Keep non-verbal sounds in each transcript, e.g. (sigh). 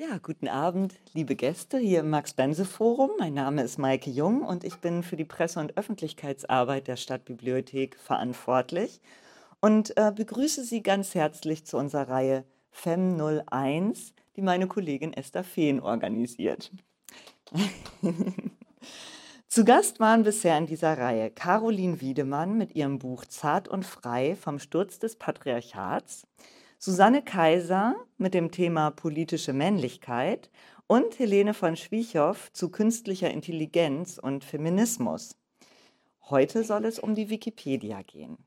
Ja, guten Abend, liebe Gäste hier im Max-Bense-Forum. Mein Name ist Maike Jung und ich bin für die Presse- und Öffentlichkeitsarbeit der Stadtbibliothek verantwortlich und äh, begrüße Sie ganz herzlich zu unserer Reihe FEM 01, die meine Kollegin Esther Fehn organisiert. (laughs) Zu Gast waren bisher in dieser Reihe Caroline Wiedemann mit ihrem Buch Zart und frei vom Sturz des Patriarchats, Susanne Kaiser mit dem Thema politische Männlichkeit und Helene von Schwiechow zu künstlicher Intelligenz und Feminismus. Heute soll es um die Wikipedia gehen.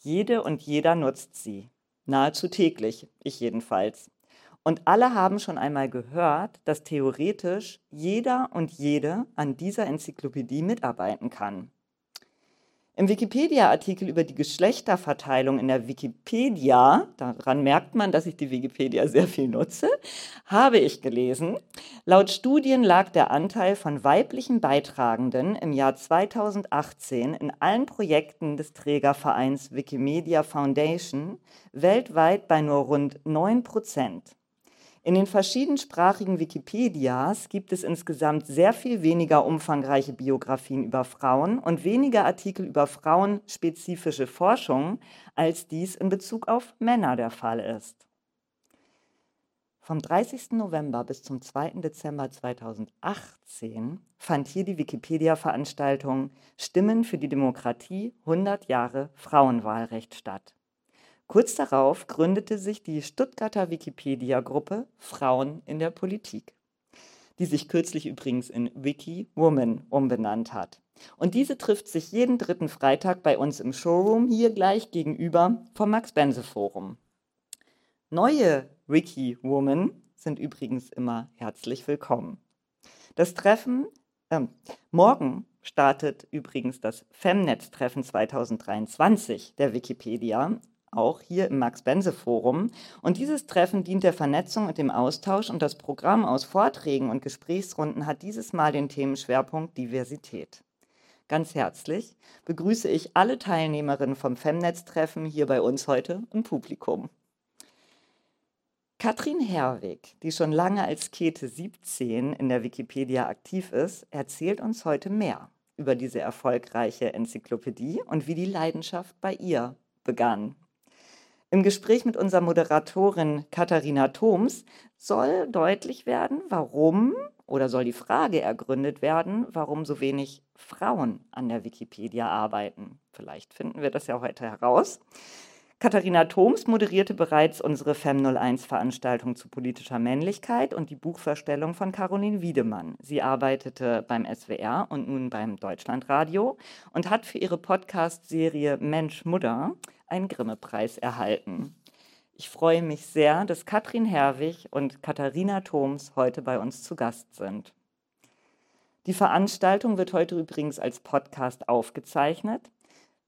Jede und jeder nutzt sie, nahezu täglich, ich jedenfalls. Und alle haben schon einmal gehört, dass theoretisch jeder und jede an dieser Enzyklopädie mitarbeiten kann. Im Wikipedia-Artikel über die Geschlechterverteilung in der Wikipedia, daran merkt man, dass ich die Wikipedia sehr viel nutze, habe ich gelesen, laut Studien lag der Anteil von weiblichen Beitragenden im Jahr 2018 in allen Projekten des Trägervereins Wikimedia Foundation weltweit bei nur rund 9 Prozent. In den verschiedensprachigen Wikipedias gibt es insgesamt sehr viel weniger umfangreiche Biografien über Frauen und weniger Artikel über frauenspezifische Forschung, als dies in Bezug auf Männer der Fall ist. Vom 30. November bis zum 2. Dezember 2018 fand hier die Wikipedia-Veranstaltung Stimmen für die Demokratie 100 Jahre Frauenwahlrecht statt. Kurz darauf gründete sich die Stuttgarter Wikipedia-Gruppe Frauen in der Politik, die sich kürzlich übrigens in Wiki Woman umbenannt hat. Und diese trifft sich jeden dritten Freitag bei uns im Showroom hier gleich gegenüber vom Max-Bense-Forum. Neue Wiki Woman sind übrigens immer herzlich willkommen. Das Treffen, äh, morgen startet übrigens das Femnet-Treffen 2023 der Wikipedia auch hier im Max-Bense-Forum. Und dieses Treffen dient der Vernetzung und dem Austausch und das Programm aus Vorträgen und Gesprächsrunden hat dieses Mal den Themenschwerpunkt Diversität. Ganz herzlich begrüße ich alle Teilnehmerinnen vom Femnetz-Treffen hier bei uns heute im Publikum. Katrin Herwig, die schon lange als Käthe 17 in der Wikipedia aktiv ist, erzählt uns heute mehr über diese erfolgreiche Enzyklopädie und wie die Leidenschaft bei ihr begann. Im Gespräch mit unserer Moderatorin Katharina Thoms soll deutlich werden, warum oder soll die Frage ergründet werden, warum so wenig Frauen an der Wikipedia arbeiten. Vielleicht finden wir das ja heute heraus. Katharina Thoms moderierte bereits unsere FEM01-Veranstaltung zu politischer Männlichkeit und die Buchverstellung von Caroline Wiedemann. Sie arbeitete beim SWR und nun beim Deutschlandradio und hat für ihre Podcast-Serie Mensch Mutter einen Grimme-Preis erhalten. Ich freue mich sehr, dass Katrin Herwig und Katharina Thoms heute bei uns zu Gast sind. Die Veranstaltung wird heute übrigens als Podcast aufgezeichnet.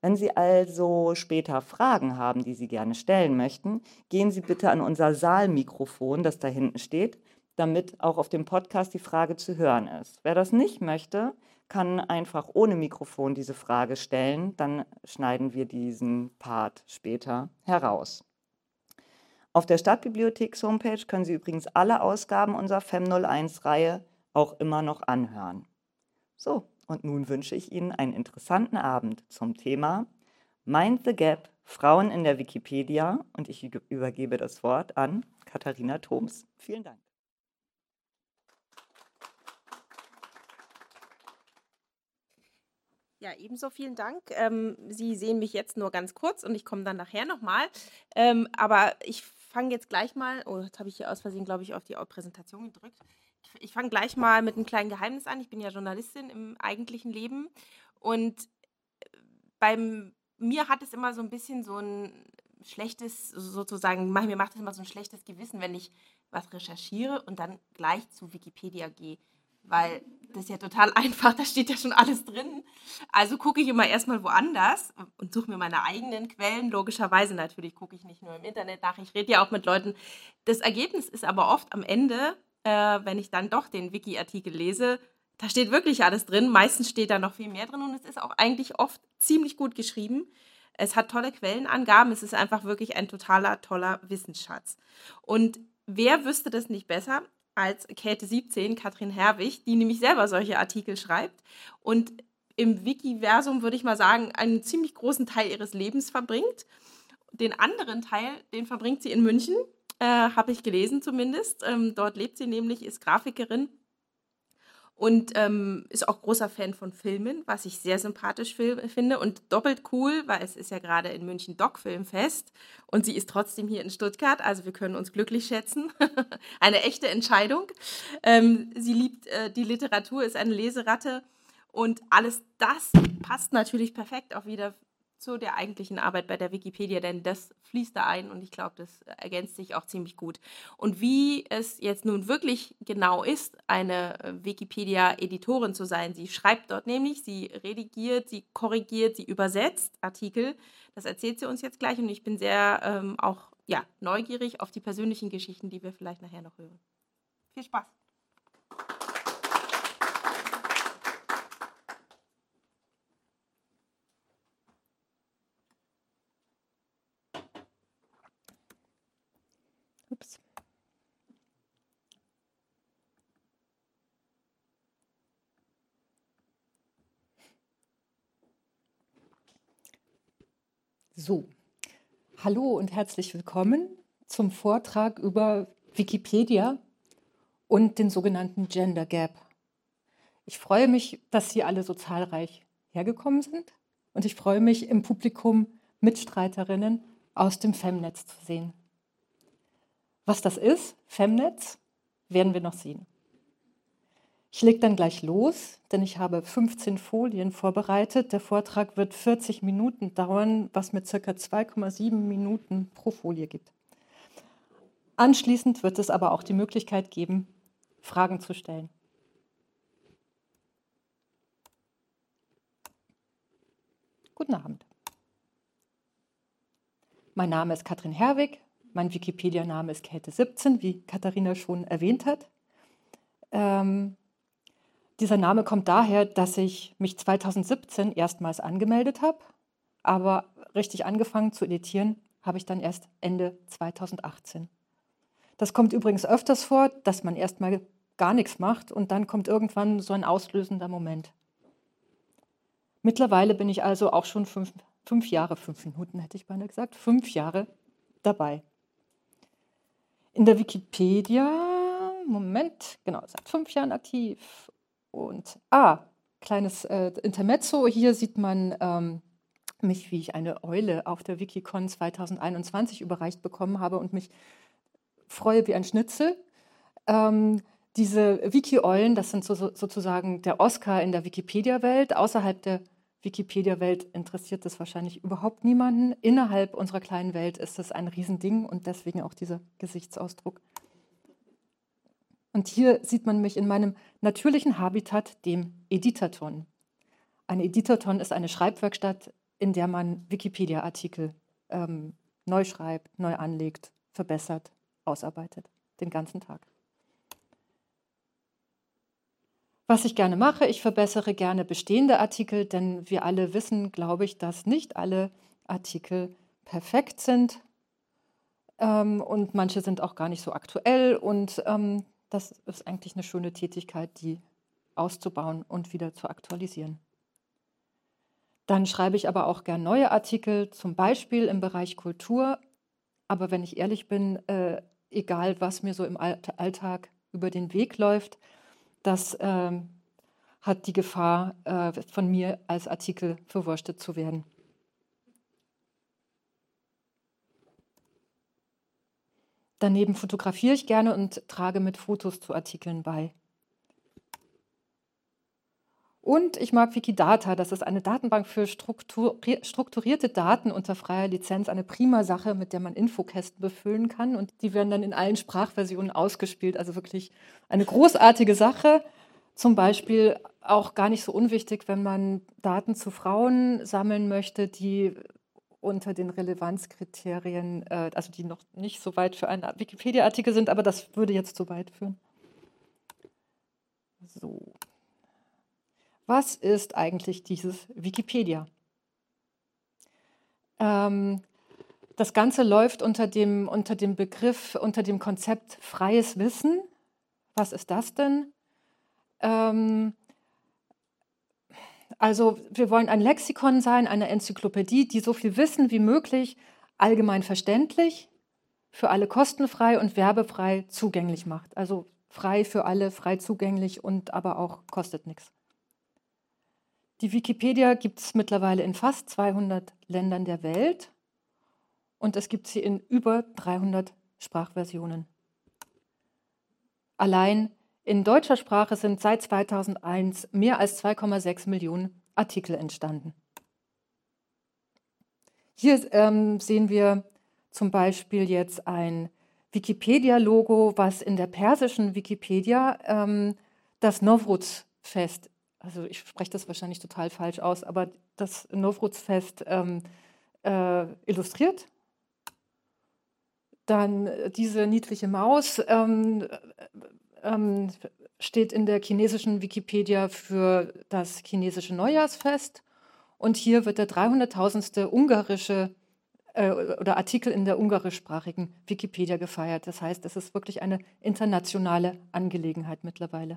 Wenn Sie also später Fragen haben, die Sie gerne stellen möchten, gehen Sie bitte an unser Saalmikrofon, das da hinten steht, damit auch auf dem Podcast die Frage zu hören ist. Wer das nicht möchte, kann einfach ohne Mikrofon diese Frage stellen, dann schneiden wir diesen Part später heraus. Auf der Stadtbibliotheks-Homepage können Sie übrigens alle Ausgaben unserer FEM01-Reihe auch immer noch anhören. So, und nun wünsche ich Ihnen einen interessanten Abend zum Thema Mind the Gap, Frauen in der Wikipedia und ich übergebe das Wort an Katharina Thoms. Vielen Dank. Ja, ebenso vielen Dank. Ähm, Sie sehen mich jetzt nur ganz kurz und ich komme dann nachher nochmal. Ähm, aber ich fange jetzt gleich mal, oh, jetzt habe ich hier aus Versehen, glaube ich, auf die Präsentation gedrückt ich fange gleich mal mit einem kleinen Geheimnis an. Ich bin ja Journalistin im eigentlichen Leben und äh, beim mir hat es immer so ein bisschen so ein schlechtes, sozusagen, mir macht es immer so ein schlechtes Gewissen, wenn ich was recherchiere und dann gleich zu Wikipedia gehe. Weil das ist ja total (laughs) einfach, da steht ja schon alles drin. Also gucke ich immer erstmal woanders und suche mir meine eigenen Quellen. Logischerweise natürlich gucke ich nicht nur im Internet nach, ich rede ja auch mit Leuten. Das Ergebnis ist aber oft am Ende, äh, wenn ich dann doch den Wiki-Artikel lese, da steht wirklich alles drin. Meistens steht da noch viel mehr drin und es ist auch eigentlich oft ziemlich gut geschrieben. Es hat tolle Quellenangaben. Es ist einfach wirklich ein totaler, toller Wissensschatz. Und wer wüsste das nicht besser als Käthe 17, Katrin Herwig, die nämlich selber solche Artikel schreibt und im Wikiversum, würde ich mal sagen, einen ziemlich großen Teil ihres Lebens verbringt. Den anderen Teil, den verbringt sie in München, äh, habe ich gelesen zumindest. Ähm, dort lebt sie nämlich, ist Grafikerin und ähm, ist auch großer Fan von Filmen, was ich sehr sympathisch finde und doppelt cool, weil es ist ja gerade in München Doc-Filmfest und sie ist trotzdem hier in Stuttgart, also wir können uns glücklich schätzen. (laughs) eine echte Entscheidung. Ähm, sie liebt äh, die Literatur, ist eine Leseratte und alles das passt natürlich perfekt auch wieder zu der eigentlichen Arbeit bei der Wikipedia, denn das fließt da ein und ich glaube, das ergänzt sich auch ziemlich gut. Und wie es jetzt nun wirklich genau ist, eine äh, Wikipedia-Editorin zu sein, sie schreibt dort nämlich, sie redigiert, sie korrigiert, sie übersetzt Artikel, das erzählt sie uns jetzt gleich und ich bin sehr ähm, auch ja, neugierig auf die persönlichen Geschichten, die wir vielleicht nachher noch hören. Viel Spaß! Hallo und herzlich willkommen zum Vortrag über Wikipedia und den sogenannten Gender Gap. Ich freue mich, dass Sie alle so zahlreich hergekommen sind und ich freue mich, im Publikum Mitstreiterinnen aus dem Femnetz zu sehen. Was das ist, Femnetz, werden wir noch sehen. Ich lege dann gleich los, denn ich habe 15 Folien vorbereitet. Der Vortrag wird 40 Minuten dauern, was mir ca. 2,7 Minuten pro Folie gibt. Anschließend wird es aber auch die Möglichkeit geben, Fragen zu stellen. Guten Abend. Mein Name ist Katrin Herwig, mein Wikipedia-Name ist Käthe17, wie Katharina schon erwähnt hat. Ähm, dieser Name kommt daher, dass ich mich 2017 erstmals angemeldet habe, aber richtig angefangen zu editieren habe ich dann erst Ende 2018. Das kommt übrigens öfters vor, dass man erstmal gar nichts macht und dann kommt irgendwann so ein auslösender Moment. Mittlerweile bin ich also auch schon fünf, fünf Jahre, fünf Minuten hätte ich beinahe gesagt, fünf Jahre dabei. In der Wikipedia, Moment, genau, seit fünf Jahren aktiv. Und, ah, kleines äh, Intermezzo, hier sieht man ähm, mich, wie ich eine Eule auf der Wikicon 2021 überreicht bekommen habe und mich freue wie ein Schnitzel. Ähm, diese Wiki-Eulen, das sind so, so, sozusagen der Oscar in der Wikipedia-Welt. Außerhalb der Wikipedia-Welt interessiert das wahrscheinlich überhaupt niemanden. Innerhalb unserer kleinen Welt ist das ein Riesending und deswegen auch dieser Gesichtsausdruck. Und hier sieht man mich in meinem natürlichen Habitat, dem Editaton. Ein Editaton ist eine Schreibwerkstatt, in der man Wikipedia-Artikel ähm, neu schreibt, neu anlegt, verbessert, ausarbeitet, den ganzen Tag. Was ich gerne mache, ich verbessere gerne bestehende Artikel, denn wir alle wissen, glaube ich, dass nicht alle Artikel perfekt sind ähm, und manche sind auch gar nicht so aktuell und ähm, das ist eigentlich eine schöne Tätigkeit, die auszubauen und wieder zu aktualisieren. Dann schreibe ich aber auch gern neue Artikel, zum Beispiel im Bereich Kultur. Aber wenn ich ehrlich bin, äh, egal was mir so im Alltag über den Weg läuft, das ähm, hat die Gefahr, äh, von mir als Artikel verwurstet zu werden. Daneben fotografiere ich gerne und trage mit Fotos zu Artikeln bei. Und ich mag Wikidata, das ist eine Datenbank für strukturierte Daten unter freier Lizenz, eine prima Sache, mit der man Infokästen befüllen kann. Und die werden dann in allen Sprachversionen ausgespielt. Also wirklich eine großartige Sache. Zum Beispiel auch gar nicht so unwichtig, wenn man Daten zu Frauen sammeln möchte, die unter den Relevanzkriterien, äh, also die noch nicht so weit für einen Wikipedia-Artikel sind, aber das würde jetzt zu weit führen. So. Was ist eigentlich dieses Wikipedia? Ähm, Das Ganze läuft unter dem, unter dem Begriff, unter dem Konzept freies Wissen. Was ist das denn? Ähm, also wir wollen ein Lexikon sein, eine Enzyklopädie, die so viel Wissen wie möglich allgemein verständlich, für alle kostenfrei und werbefrei zugänglich macht. Also frei für alle, frei zugänglich und aber auch kostet nichts. Die Wikipedia gibt es mittlerweile in fast 200 Ländern der Welt und es gibt sie in über 300 Sprachversionen. Allein in deutscher Sprache sind seit 2001 mehr als 2,6 Millionen Artikel entstanden. Hier ähm, sehen wir zum Beispiel jetzt ein Wikipedia-Logo, was in der persischen Wikipedia ähm, das Nowruz-Fest, also ich spreche das wahrscheinlich total falsch aus, aber das Nowruz-Fest ähm, äh, illustriert. Dann diese niedliche Maus ähm, ähm, steht in der chinesischen Wikipedia für das chinesische Neujahrsfest. Und hier wird der 300.000. ungarische äh, oder Artikel in der ungarischsprachigen Wikipedia gefeiert. Das heißt, es ist wirklich eine internationale Angelegenheit mittlerweile.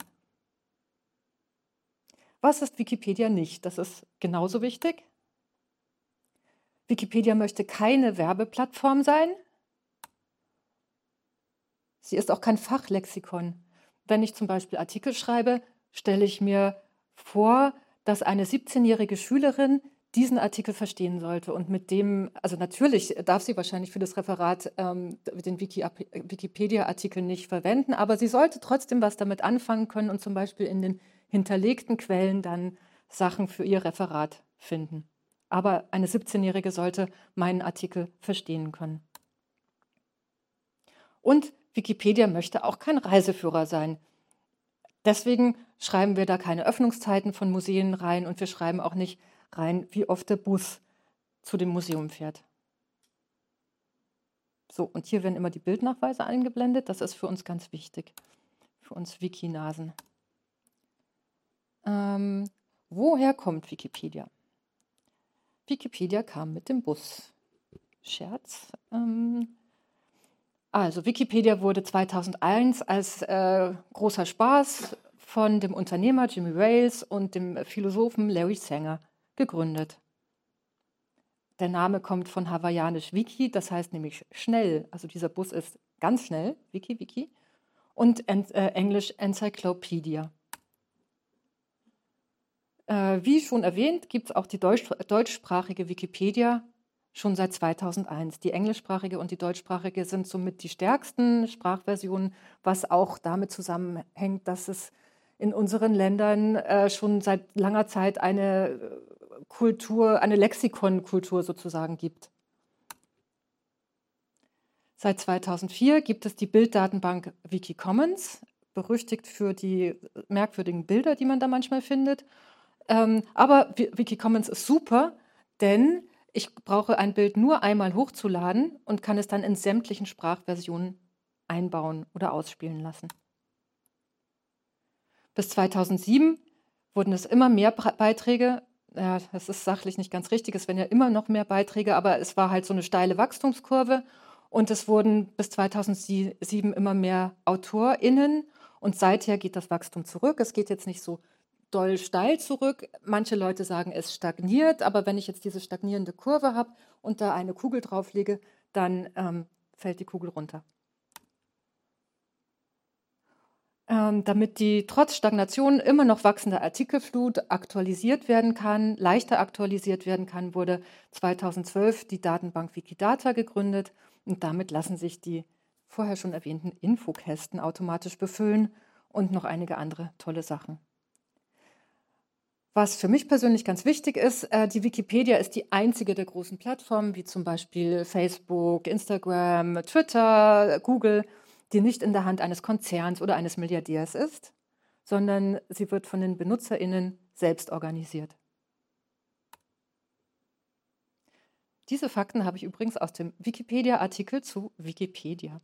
Was ist Wikipedia nicht? Das ist genauso wichtig. Wikipedia möchte keine Werbeplattform sein. Sie ist auch kein Fachlexikon. Wenn ich zum Beispiel Artikel schreibe, stelle ich mir vor, dass eine 17-jährige Schülerin diesen Artikel verstehen sollte und mit dem, also natürlich darf sie wahrscheinlich für das Referat ähm, den Wiki Wikipedia-Artikel nicht verwenden, aber sie sollte trotzdem was damit anfangen können und zum Beispiel in den hinterlegten Quellen dann Sachen für ihr Referat finden. Aber eine 17-Jährige sollte meinen Artikel verstehen können. Und Wikipedia möchte auch kein Reiseführer sein. Deswegen schreiben wir da keine Öffnungszeiten von Museen rein und wir schreiben auch nicht rein, wie oft der Bus zu dem Museum fährt. So, und hier werden immer die Bildnachweise eingeblendet. Das ist für uns ganz wichtig, für uns Wikinasen. Ähm, woher kommt Wikipedia? Wikipedia kam mit dem Bus. Scherz. Ähm, also Wikipedia wurde 2001 als äh, großer Spaß von dem Unternehmer Jimmy Wales und dem Philosophen Larry Sanger gegründet. Der Name kommt von hawaiianisch Wiki, das heißt nämlich schnell. Also dieser Bus ist ganz schnell, Wiki, Wiki. Und äh, Englisch Encyclopedia. Äh, wie schon erwähnt, gibt es auch die deutsch deutschsprachige Wikipedia schon seit 2001. Die englischsprachige und die deutschsprachige sind somit die stärksten Sprachversionen, was auch damit zusammenhängt, dass es in unseren Ländern äh, schon seit langer Zeit eine äh, Kultur, eine Lexikonkultur sozusagen gibt. Seit 2004 gibt es die Bilddatenbank Wikicommons, berüchtigt für die merkwürdigen Bilder, die man da manchmal findet. Ähm, aber Wikicommons ist super, denn ich brauche ein Bild nur einmal hochzuladen und kann es dann in sämtlichen Sprachversionen einbauen oder ausspielen lassen. Bis 2007 wurden es immer mehr Beiträge. Ja, das ist sachlich nicht ganz richtig. Es werden ja immer noch mehr Beiträge, aber es war halt so eine steile Wachstumskurve. Und es wurden bis 2007 immer mehr AutorInnen. Und seither geht das Wachstum zurück. Es geht jetzt nicht so doll steil zurück. Manche Leute sagen, es stagniert, aber wenn ich jetzt diese stagnierende Kurve habe und da eine Kugel drauflege, dann ähm, fällt die Kugel runter. Ähm, damit die trotz Stagnation immer noch wachsende Artikelflut aktualisiert werden kann, leichter aktualisiert werden kann, wurde 2012 die Datenbank Wikidata gegründet und damit lassen sich die vorher schon erwähnten Infokästen automatisch befüllen und noch einige andere tolle Sachen. Was für mich persönlich ganz wichtig ist, äh, die Wikipedia ist die einzige der großen Plattformen, wie zum Beispiel Facebook, Instagram, Twitter, Google, die nicht in der Hand eines Konzerns oder eines Milliardärs ist, sondern sie wird von den Benutzerinnen selbst organisiert. Diese Fakten habe ich übrigens aus dem Wikipedia-Artikel zu Wikipedia.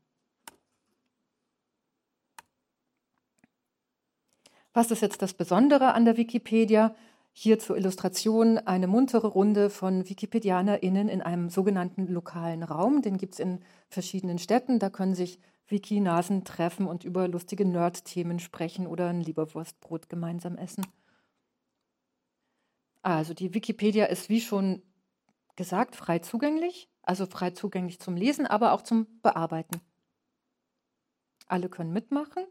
Was ist jetzt das Besondere an der Wikipedia? Hier zur Illustration eine muntere Runde von WikipedianerInnen in einem sogenannten lokalen Raum. Den gibt es in verschiedenen Städten. Da können sich Wiki-Nasen treffen und über lustige Nerd-Themen sprechen oder ein Lieberwurstbrot gemeinsam essen. Also die Wikipedia ist wie schon gesagt frei zugänglich, also frei zugänglich zum Lesen, aber auch zum Bearbeiten. Alle können mitmachen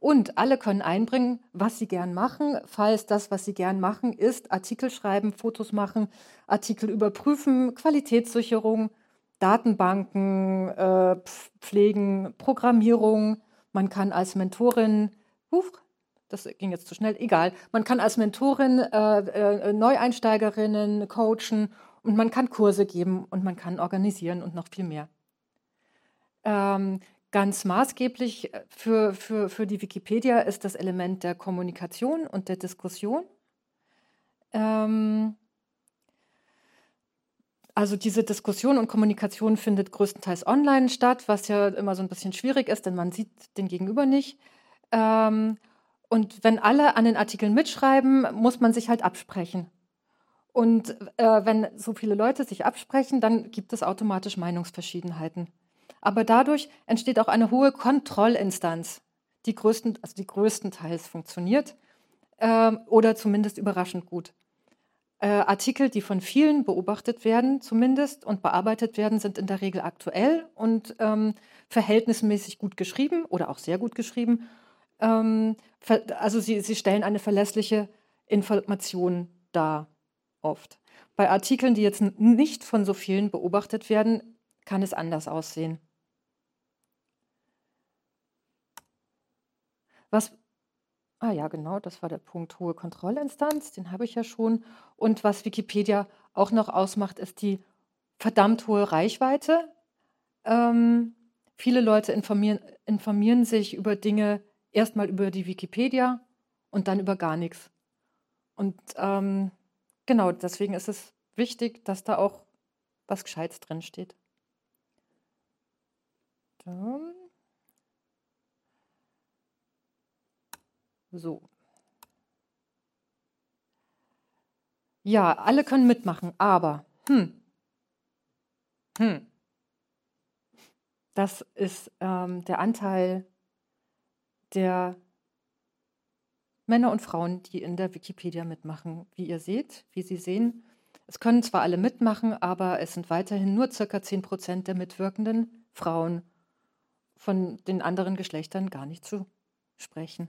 und alle können einbringen, was sie gern machen, falls das, was sie gern machen, ist Artikel schreiben, Fotos machen, Artikel überprüfen, Qualitätssicherung, Datenbanken äh, pflegen, Programmierung. Man kann als Mentorin, huch, das ging jetzt zu schnell, egal, man kann als Mentorin äh, äh, Neueinsteigerinnen coachen und man kann Kurse geben und man kann organisieren und noch viel mehr. Ähm, ganz maßgeblich äh, für, für, für die Wikipedia ist das Element der Kommunikation und der Diskussion. Ähm, also diese Diskussion und Kommunikation findet größtenteils online statt, was ja immer so ein bisschen schwierig ist, denn man sieht den Gegenüber nicht. Ähm, und wenn alle an den Artikeln mitschreiben, muss man sich halt absprechen. Und äh, wenn so viele Leute sich absprechen, dann gibt es automatisch Meinungsverschiedenheiten. Aber dadurch entsteht auch eine hohe Kontrollinstanz, die, größten, also die größtenteils funktioniert äh, oder zumindest überraschend gut. Äh, Artikel, die von vielen beobachtet werden, zumindest und bearbeitet werden, sind in der Regel aktuell und ähm, verhältnismäßig gut geschrieben oder auch sehr gut geschrieben. Ähm, also sie, sie stellen eine verlässliche Information dar, oft. Bei Artikeln, die jetzt nicht von so vielen beobachtet werden, kann es anders aussehen. Was Ah ja, genau, das war der Punkt hohe Kontrollinstanz, den habe ich ja schon. Und was Wikipedia auch noch ausmacht, ist die verdammt hohe Reichweite. Ähm, viele Leute informieren, informieren sich über Dinge erstmal über die Wikipedia und dann über gar nichts. Und ähm, genau, deswegen ist es wichtig, dass da auch was Gescheites drin steht. Dann So. Ja, alle können mitmachen, aber hm, hm, das ist ähm, der Anteil der Männer und Frauen, die in der Wikipedia mitmachen. Wie ihr seht, wie Sie sehen, es können zwar alle mitmachen, aber es sind weiterhin nur circa 10 Prozent der mitwirkenden Frauen, von den anderen Geschlechtern gar nicht zu sprechen.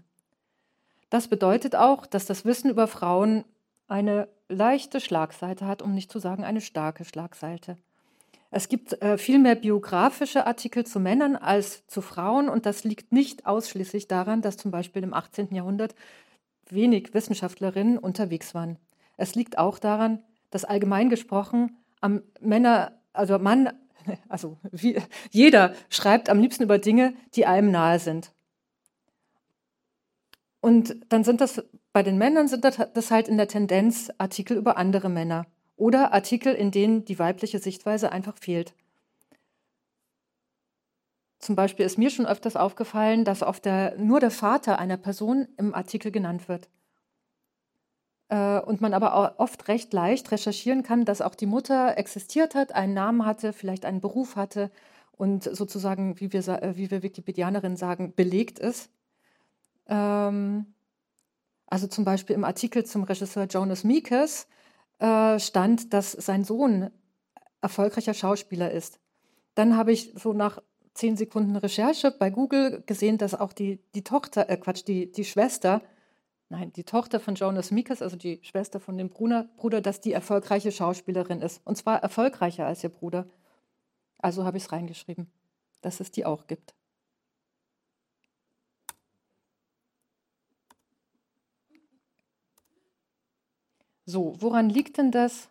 Das bedeutet auch, dass das Wissen über Frauen eine leichte Schlagseite hat, um nicht zu sagen eine starke Schlagseite. Es gibt äh, viel mehr biografische Artikel zu Männern als zu Frauen und das liegt nicht ausschließlich daran, dass zum Beispiel im 18. Jahrhundert wenig Wissenschaftlerinnen unterwegs waren. Es liegt auch daran, dass allgemein gesprochen am Männer, also Mann, (laughs) also wie, jeder schreibt am liebsten über Dinge, die einem nahe sind. Und dann sind das bei den Männern sind das halt in der Tendenz Artikel über andere Männer oder Artikel, in denen die weibliche Sichtweise einfach fehlt. Zum Beispiel ist mir schon öfters aufgefallen, dass oft der, nur der Vater einer Person im Artikel genannt wird. Äh, und man aber oft recht leicht recherchieren kann, dass auch die Mutter existiert hat, einen Namen hatte, vielleicht einen Beruf hatte und sozusagen, wie wir, wie wir Wikipedianerinnen sagen, belegt ist. Ähm, also zum Beispiel im Artikel zum Regisseur Jonas Meekes äh, stand, dass sein Sohn erfolgreicher Schauspieler ist. Dann habe ich so nach zehn Sekunden Recherche bei Google gesehen, dass auch die, die Tochter, äh Quatsch, die, die Schwester, nein, die Tochter von Jonas Meekes, also die Schwester von dem Bruder, Bruder, dass die erfolgreiche Schauspielerin ist. Und zwar erfolgreicher als ihr Bruder. Also habe ich es reingeschrieben, dass es die auch gibt. So, woran liegt denn das,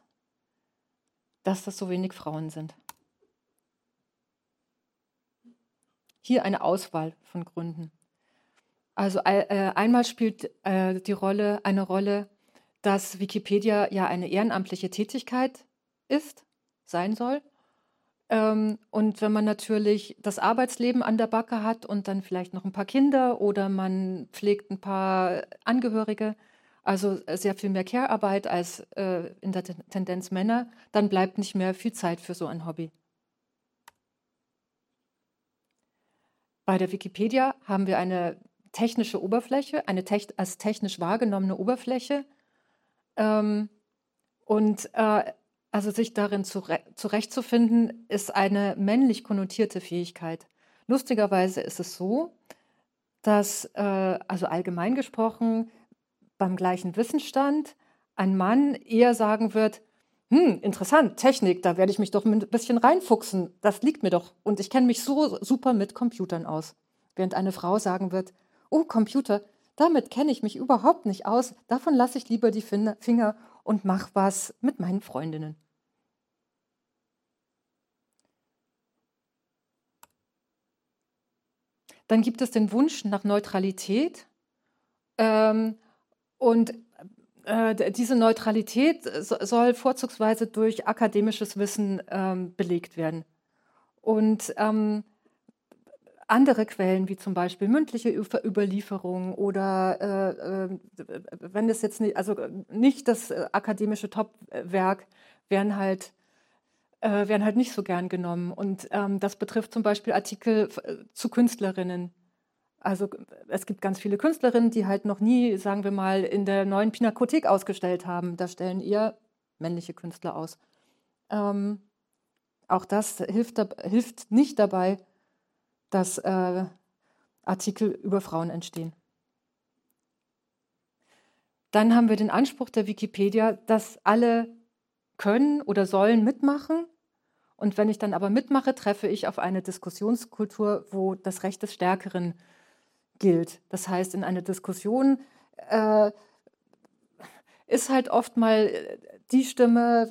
dass das so wenig Frauen sind? Hier eine Auswahl von Gründen. Also äh, einmal spielt äh, die Rolle eine Rolle, dass Wikipedia ja eine ehrenamtliche Tätigkeit ist, sein soll. Ähm, und wenn man natürlich das Arbeitsleben an der Backe hat und dann vielleicht noch ein paar Kinder oder man pflegt ein paar Angehörige, also äh, sehr viel mehr Care-Arbeit als äh, in der Tendenz Männer, dann bleibt nicht mehr viel Zeit für so ein Hobby. Bei der Wikipedia haben wir eine technische Oberfläche, eine tech als technisch wahrgenommene Oberfläche. Ähm, und äh, also sich darin zure zurechtzufinden, ist eine männlich konnotierte Fähigkeit. Lustigerweise ist es so, dass, äh, also allgemein gesprochen, beim gleichen Wissensstand ein Mann eher sagen wird, hm, interessant, Technik, da werde ich mich doch ein bisschen reinfuchsen, das liegt mir doch und ich kenne mich so super mit Computern aus. Während eine Frau sagen wird, oh Computer, damit kenne ich mich überhaupt nicht aus, davon lasse ich lieber die Finger und mache was mit meinen Freundinnen. Dann gibt es den Wunsch nach Neutralität. Ähm, und äh, diese Neutralität soll vorzugsweise durch akademisches Wissen ähm, belegt werden. Und ähm, andere Quellen, wie zum Beispiel mündliche Überlieferung oder äh, äh, wenn es jetzt nicht, also nicht das äh, akademische Topwerk, werden halt, äh, werden halt nicht so gern genommen. Und ähm, das betrifft zum Beispiel Artikel äh, zu Künstlerinnen. Also es gibt ganz viele Künstlerinnen, die halt noch nie, sagen wir mal, in der neuen Pinakothek ausgestellt haben. Da stellen eher männliche Künstler aus. Ähm, auch das hilft, hilft nicht dabei, dass äh, Artikel über Frauen entstehen. Dann haben wir den Anspruch der Wikipedia, dass alle können oder sollen mitmachen. Und wenn ich dann aber mitmache, treffe ich auf eine Diskussionskultur, wo das Recht des Stärkeren gilt. Das heißt, in einer Diskussion äh, ist halt oft mal äh, die Stimme,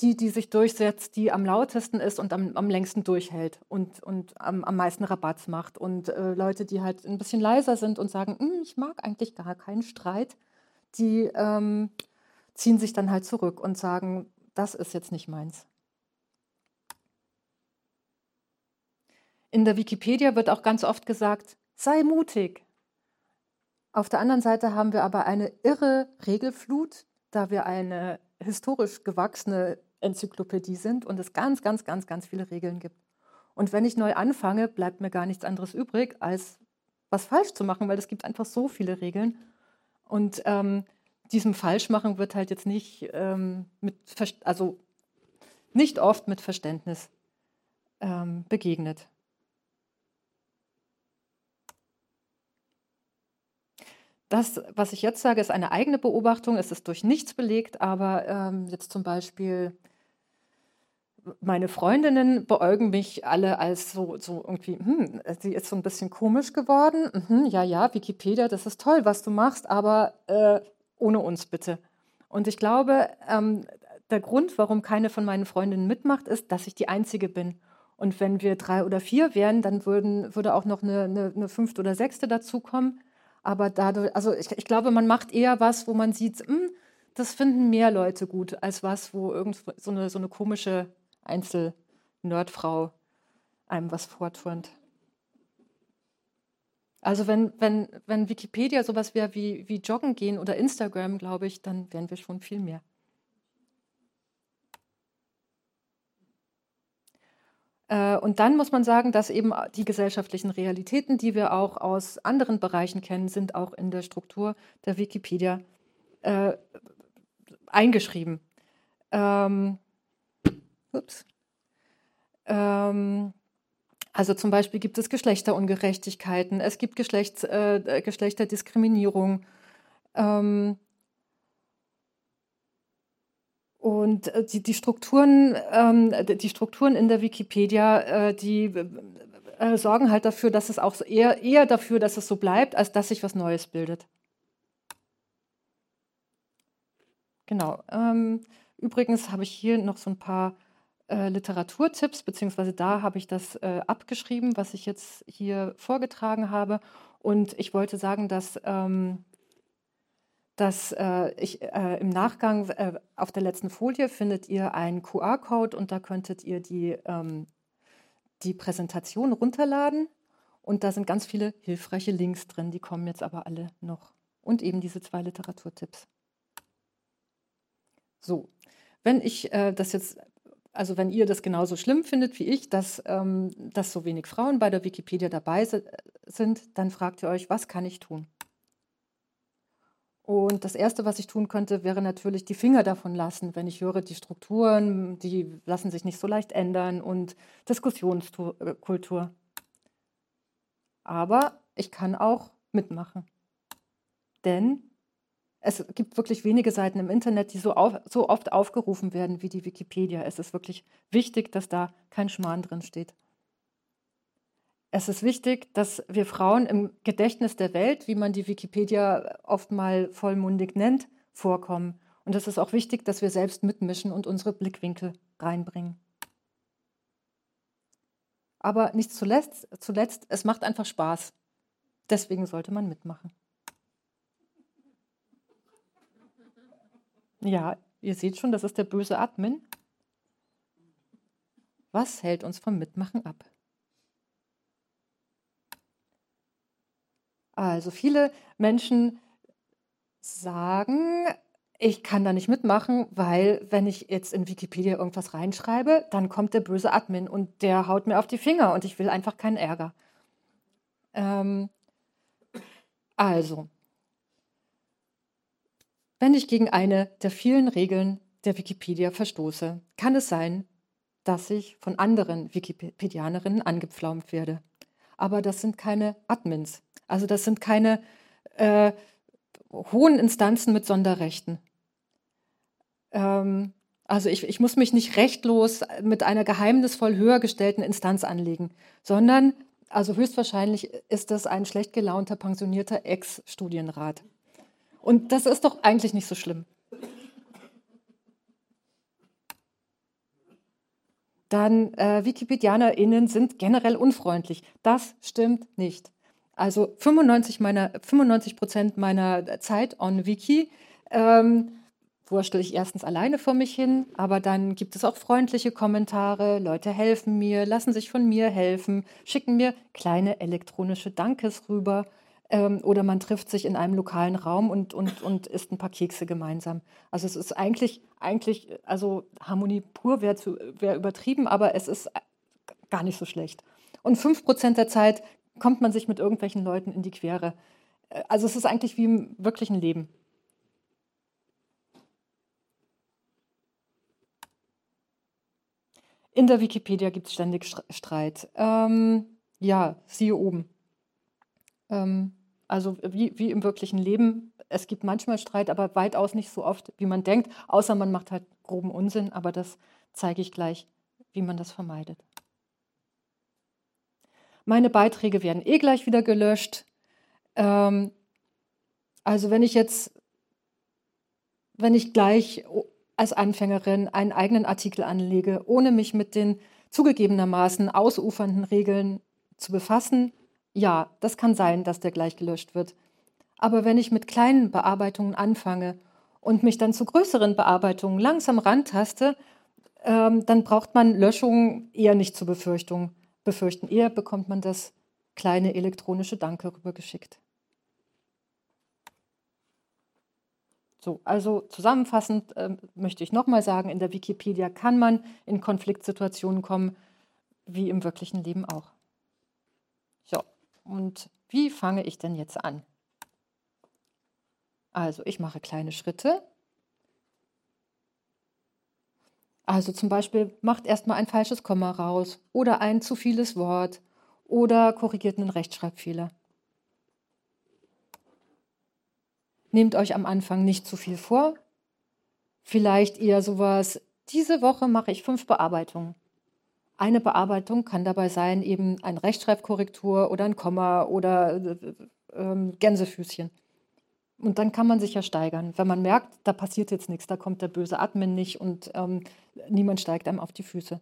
die, die sich durchsetzt, die am lautesten ist und am, am längsten durchhält und, und am, am meisten Rabatz macht. Und äh, Leute, die halt ein bisschen leiser sind und sagen, hm, ich mag eigentlich gar keinen Streit, die ähm, ziehen sich dann halt zurück und sagen, das ist jetzt nicht meins. In der Wikipedia wird auch ganz oft gesagt, sei mutig. Auf der anderen Seite haben wir aber eine irre Regelflut, da wir eine historisch gewachsene Enzyklopädie sind und es ganz, ganz, ganz, ganz viele Regeln gibt. Und wenn ich neu anfange, bleibt mir gar nichts anderes übrig, als was falsch zu machen, weil es gibt einfach so viele Regeln. Und ähm, diesem Falschmachen wird halt jetzt nicht ähm, mit, also nicht oft mit Verständnis ähm, begegnet. Das, was ich jetzt sage, ist eine eigene Beobachtung. Es ist durch nichts belegt, aber ähm, jetzt zum Beispiel meine Freundinnen beäugen mich alle als so, so irgendwie, hm, sie ist so ein bisschen komisch geworden. Mhm, ja, ja, Wikipedia, das ist toll, was du machst, aber äh, ohne uns bitte. Und ich glaube, ähm, der Grund, warum keine von meinen Freundinnen mitmacht, ist, dass ich die Einzige bin. Und wenn wir drei oder vier wären, dann würden, würde auch noch eine, eine, eine fünfte oder sechste dazukommen. Aber dadurch, also ich, ich glaube, man macht eher was, wo man sieht, mh, hm, das finden mehr Leute gut, als was, wo irgend so eine, so eine komische Einzel-Nerdfrau einem was vorturnt. Also wenn, wenn, wenn Wikipedia sowas wäre wie, wie Joggen gehen oder Instagram, glaube ich, dann wären wir schon viel mehr. Und dann muss man sagen, dass eben die gesellschaftlichen Realitäten, die wir auch aus anderen Bereichen kennen, sind auch in der Struktur der Wikipedia äh, eingeschrieben. Ähm, ups. Ähm, also zum Beispiel gibt es Geschlechterungerechtigkeiten, es gibt Geschlechts, äh, Geschlechterdiskriminierung. Ähm, Und äh, die, die, Strukturen, ähm, die Strukturen in der Wikipedia, äh, die äh, sorgen halt dafür, dass es auch eher, eher dafür, dass es so bleibt, als dass sich was Neues bildet. Genau. Ähm, übrigens habe ich hier noch so ein paar äh, Literaturtipps, beziehungsweise da habe ich das äh, abgeschrieben, was ich jetzt hier vorgetragen habe. Und ich wollte sagen, dass ähm, dass äh, ich äh, im Nachgang äh, auf der letzten Folie findet ihr einen QR-Code und da könntet ihr die, ähm, die Präsentation runterladen und da sind ganz viele hilfreiche Links drin, die kommen jetzt aber alle noch und eben diese zwei Literaturtipps. So, wenn ich äh, das jetzt, also wenn ihr das genauso schlimm findet wie ich, dass, ähm, dass so wenig Frauen bei der Wikipedia dabei sind, dann fragt ihr euch, was kann ich tun? Und das Erste, was ich tun könnte, wäre natürlich die Finger davon lassen, wenn ich höre, die Strukturen, die lassen sich nicht so leicht ändern und Diskussionskultur. Aber ich kann auch mitmachen. Denn es gibt wirklich wenige Seiten im Internet, die so, auf, so oft aufgerufen werden wie die Wikipedia. Es ist wirklich wichtig, dass da kein Schmarrn drin steht. Es ist wichtig, dass wir Frauen im Gedächtnis der Welt, wie man die Wikipedia oft mal vollmundig nennt, vorkommen. Und es ist auch wichtig, dass wir selbst mitmischen und unsere Blickwinkel reinbringen. Aber nicht zuletzt, zuletzt, es macht einfach Spaß. Deswegen sollte man mitmachen. Ja, ihr seht schon, das ist der böse Admin. Was hält uns vom Mitmachen ab? Also viele Menschen sagen, ich kann da nicht mitmachen, weil wenn ich jetzt in Wikipedia irgendwas reinschreibe, dann kommt der böse Admin und der haut mir auf die Finger und ich will einfach keinen Ärger. Ähm, also, wenn ich gegen eine der vielen Regeln der Wikipedia verstoße, kann es sein, dass ich von anderen Wikipedianerinnen angepflaumt werde. Aber das sind keine Admins. Also das sind keine äh, hohen Instanzen mit Sonderrechten. Ähm, also ich, ich muss mich nicht rechtlos mit einer geheimnisvoll höher gestellten Instanz anlegen, sondern also höchstwahrscheinlich ist das ein schlecht gelaunter, pensionierter Ex-Studienrat. Und das ist doch eigentlich nicht so schlimm. Dann äh, WikipedianerInnen sind generell unfreundlich. Das stimmt nicht. Also 95 meiner 95 Prozent meiner Zeit on Wiki ähm, wurschtel ich erstens alleine vor mich hin, aber dann gibt es auch freundliche Kommentare. Leute helfen mir, lassen sich von mir helfen, schicken mir kleine elektronische Dankes rüber. Ähm, oder man trifft sich in einem lokalen Raum und, und, und isst ein paar Kekse gemeinsam. Also es ist eigentlich, eigentlich also Harmonie pur wäre wär übertrieben, aber es ist gar nicht so schlecht. Und fünf Prozent der Zeit kommt man sich mit irgendwelchen Leuten in die Quere. Äh, also es ist eigentlich wie im wirklichen Leben. In der Wikipedia gibt es ständig Streit. Ähm, ja, siehe oben. Ähm, also wie, wie im wirklichen Leben. Es gibt manchmal Streit, aber weitaus nicht so oft, wie man denkt, außer man macht halt groben Unsinn, aber das zeige ich gleich, wie man das vermeidet. Meine Beiträge werden eh gleich wieder gelöscht. Ähm, also wenn ich jetzt, wenn ich gleich als Anfängerin einen eigenen Artikel anlege, ohne mich mit den zugegebenermaßen ausufernden Regeln zu befassen, ja, das kann sein, dass der gleich gelöscht wird. Aber wenn ich mit kleinen Bearbeitungen anfange und mich dann zu größeren Bearbeitungen langsam rantaste, ähm, dann braucht man Löschungen eher nicht zur Befürchtung befürchten. Eher bekommt man das kleine elektronische Danke rübergeschickt. So, also zusammenfassend äh, möchte ich nochmal sagen, in der Wikipedia kann man in Konfliktsituationen kommen, wie im wirklichen Leben auch. So, und wie fange ich denn jetzt an? Also ich mache kleine Schritte Also zum Beispiel macht erstmal ein falsches Komma raus oder ein zu vieles Wort oder korrigiert einen Rechtschreibfehler. Nehmt euch am Anfang nicht zu viel vor. Vielleicht eher sowas, diese Woche mache ich fünf Bearbeitungen. Eine Bearbeitung kann dabei sein, eben ein Rechtschreibkorrektur oder ein Komma oder äh, äh, Gänsefüßchen. Und dann kann man sich ja steigern. Wenn man merkt, da passiert jetzt nichts, da kommt der böse Admin nicht und ähm, niemand steigt einem auf die Füße.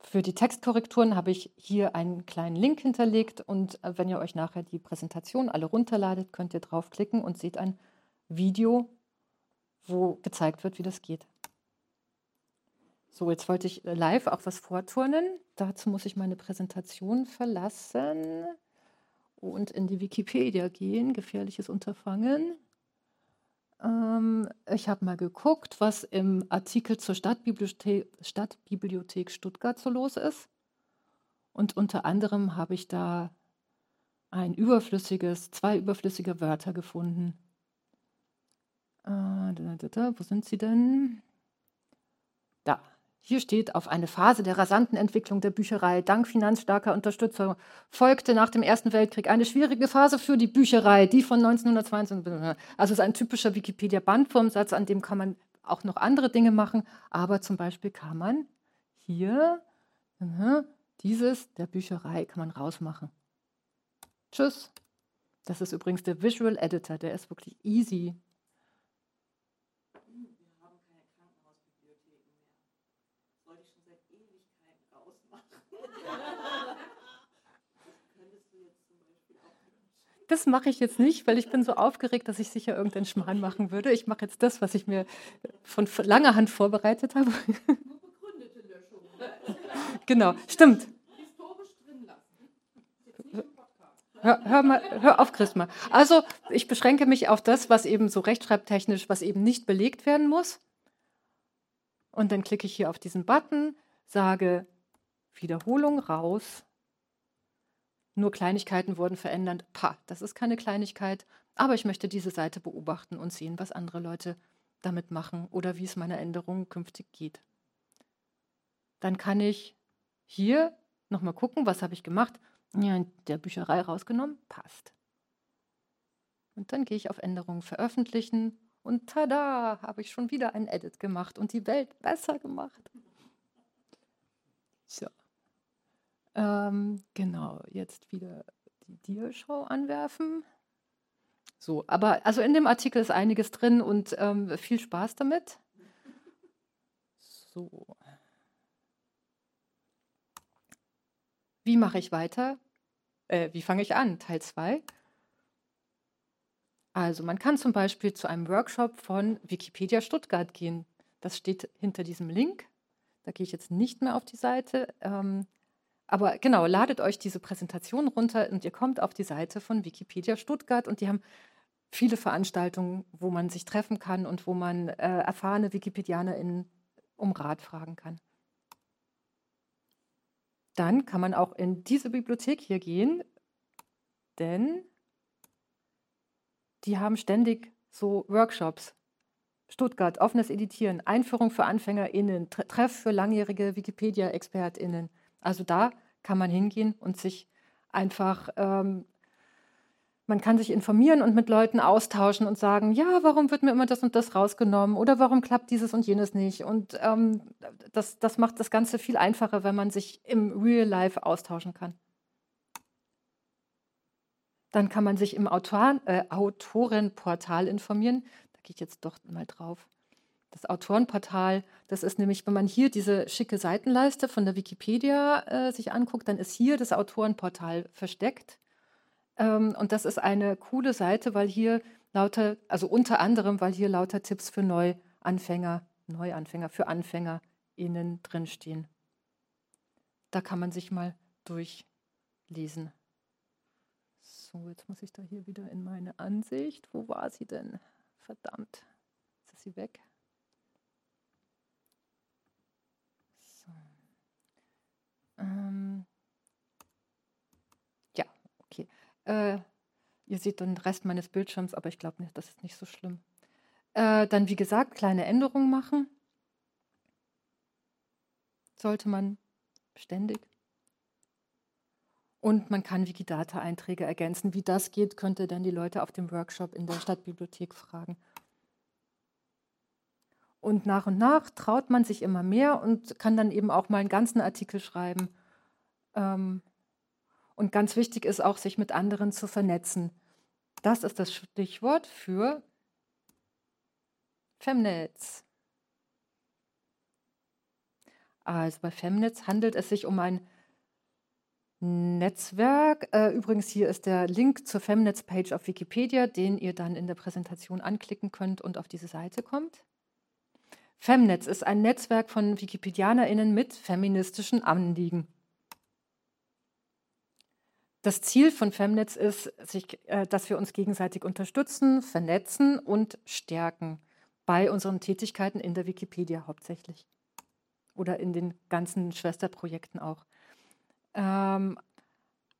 Für die Textkorrekturen habe ich hier einen kleinen Link hinterlegt und äh, wenn ihr euch nachher die Präsentation alle runterladet, könnt ihr draufklicken und seht ein Video, wo gezeigt wird, wie das geht. So, jetzt wollte ich live auch was vorturnen. Dazu muss ich meine Präsentation verlassen. Und in die Wikipedia gehen. Gefährliches Unterfangen. Ähm, ich habe mal geguckt, was im Artikel zur Stadtbibliothek, Stadtbibliothek Stuttgart so los ist. Und unter anderem habe ich da ein überflüssiges, zwei überflüssige Wörter gefunden. Äh, da, da, da, wo sind sie denn? Da. Hier steht, auf eine Phase der rasanten Entwicklung der Bücherei dank finanzstarker Unterstützung folgte nach dem Ersten Weltkrieg eine schwierige Phase für die Bücherei, die von 1922. Also es ist ein typischer Wikipedia-Bandformsatz, an dem kann man auch noch andere Dinge machen, aber zum Beispiel kann man hier dieses der Bücherei kann man rausmachen. Tschüss. Das ist übrigens der Visual Editor, der ist wirklich easy. Das mache ich jetzt nicht, weil ich bin so aufgeregt, dass ich sicher irgendeinen Schmarrn machen würde. Ich mache jetzt das, was ich mir von langer Hand vorbereitet habe. Begründete (laughs) Löschung. genau, stimmt. Hör, hör, mal, hör auf, Chrisma. Also, ich beschränke mich auf das, was eben so rechtschreibtechnisch, was eben nicht belegt werden muss. Und dann klicke ich hier auf diesen Button, sage Wiederholung raus nur Kleinigkeiten wurden verändert. Pah, das ist keine Kleinigkeit, aber ich möchte diese Seite beobachten und sehen, was andere Leute damit machen oder wie es meiner Änderung künftig geht. Dann kann ich hier nochmal gucken, was habe ich gemacht. Ja, in der Bücherei rausgenommen, passt. Und dann gehe ich auf Änderungen veröffentlichen und tada, habe ich schon wieder ein Edit gemacht und die Welt besser gemacht. So. Ähm, genau, jetzt wieder die Diaschau anwerfen. So, aber also in dem Artikel ist einiges drin und ähm, viel Spaß damit. So. Wie mache ich weiter? Äh, wie fange ich an? Teil 2. Also man kann zum Beispiel zu einem Workshop von Wikipedia Stuttgart gehen. Das steht hinter diesem Link. Da gehe ich jetzt nicht mehr auf die Seite. Ähm, aber genau, ladet euch diese Präsentation runter und ihr kommt auf die Seite von Wikipedia Stuttgart und die haben viele Veranstaltungen, wo man sich treffen kann und wo man äh, erfahrene WikipedianerInnen um Rat fragen kann. Dann kann man auch in diese Bibliothek hier gehen, denn die haben ständig so Workshops. Stuttgart, offenes Editieren, Einführung für AnfängerInnen, Treff für langjährige Wikipedia-ExpertInnen. Also da kann man hingehen und sich einfach, ähm, man kann sich informieren und mit Leuten austauschen und sagen, ja, warum wird mir immer das und das rausgenommen oder warum klappt dieses und jenes nicht. Und ähm, das, das macht das Ganze viel einfacher, wenn man sich im Real Life austauschen kann. Dann kann man sich im Autoren, äh, Autorenportal informieren. Da gehe ich jetzt doch mal drauf das Autorenportal. Das ist nämlich, wenn man hier diese schicke Seitenleiste von der Wikipedia äh, sich anguckt, dann ist hier das Autorenportal versteckt. Ähm, und das ist eine coole Seite, weil hier lauter, also unter anderem, weil hier lauter Tipps für Neuanfänger, Neuanfänger, für AnfängerInnen drinstehen. Da kann man sich mal durchlesen. So, jetzt muss ich da hier wieder in meine Ansicht. Wo war sie denn? Verdammt. Ist sie weg. Ähm, ja, okay. Äh, ihr seht den Rest meines Bildschirms, aber ich glaube nicht, das ist nicht so schlimm. Äh, dann, wie gesagt, kleine Änderungen machen. Sollte man ständig. Und man kann Wikidata-Einträge ergänzen. Wie das geht, könnt ihr dann die Leute auf dem Workshop in der Stadtbibliothek fragen. Und nach und nach traut man sich immer mehr und kann dann eben auch mal einen ganzen Artikel schreiben. Ähm, und ganz wichtig ist auch, sich mit anderen zu vernetzen. Das ist das Stichwort für Femnetz. Also bei Femnetz handelt es sich um ein Netzwerk. Äh, übrigens, hier ist der Link zur Femnetz-Page auf Wikipedia, den ihr dann in der Präsentation anklicken könnt und auf diese Seite kommt. Femnetz ist ein Netzwerk von WikipedianerInnen mit feministischen Anliegen. Das Ziel von Femnetz ist, sich, äh, dass wir uns gegenseitig unterstützen, vernetzen und stärken bei unseren Tätigkeiten in der Wikipedia hauptsächlich oder in den ganzen Schwesterprojekten auch. Ähm,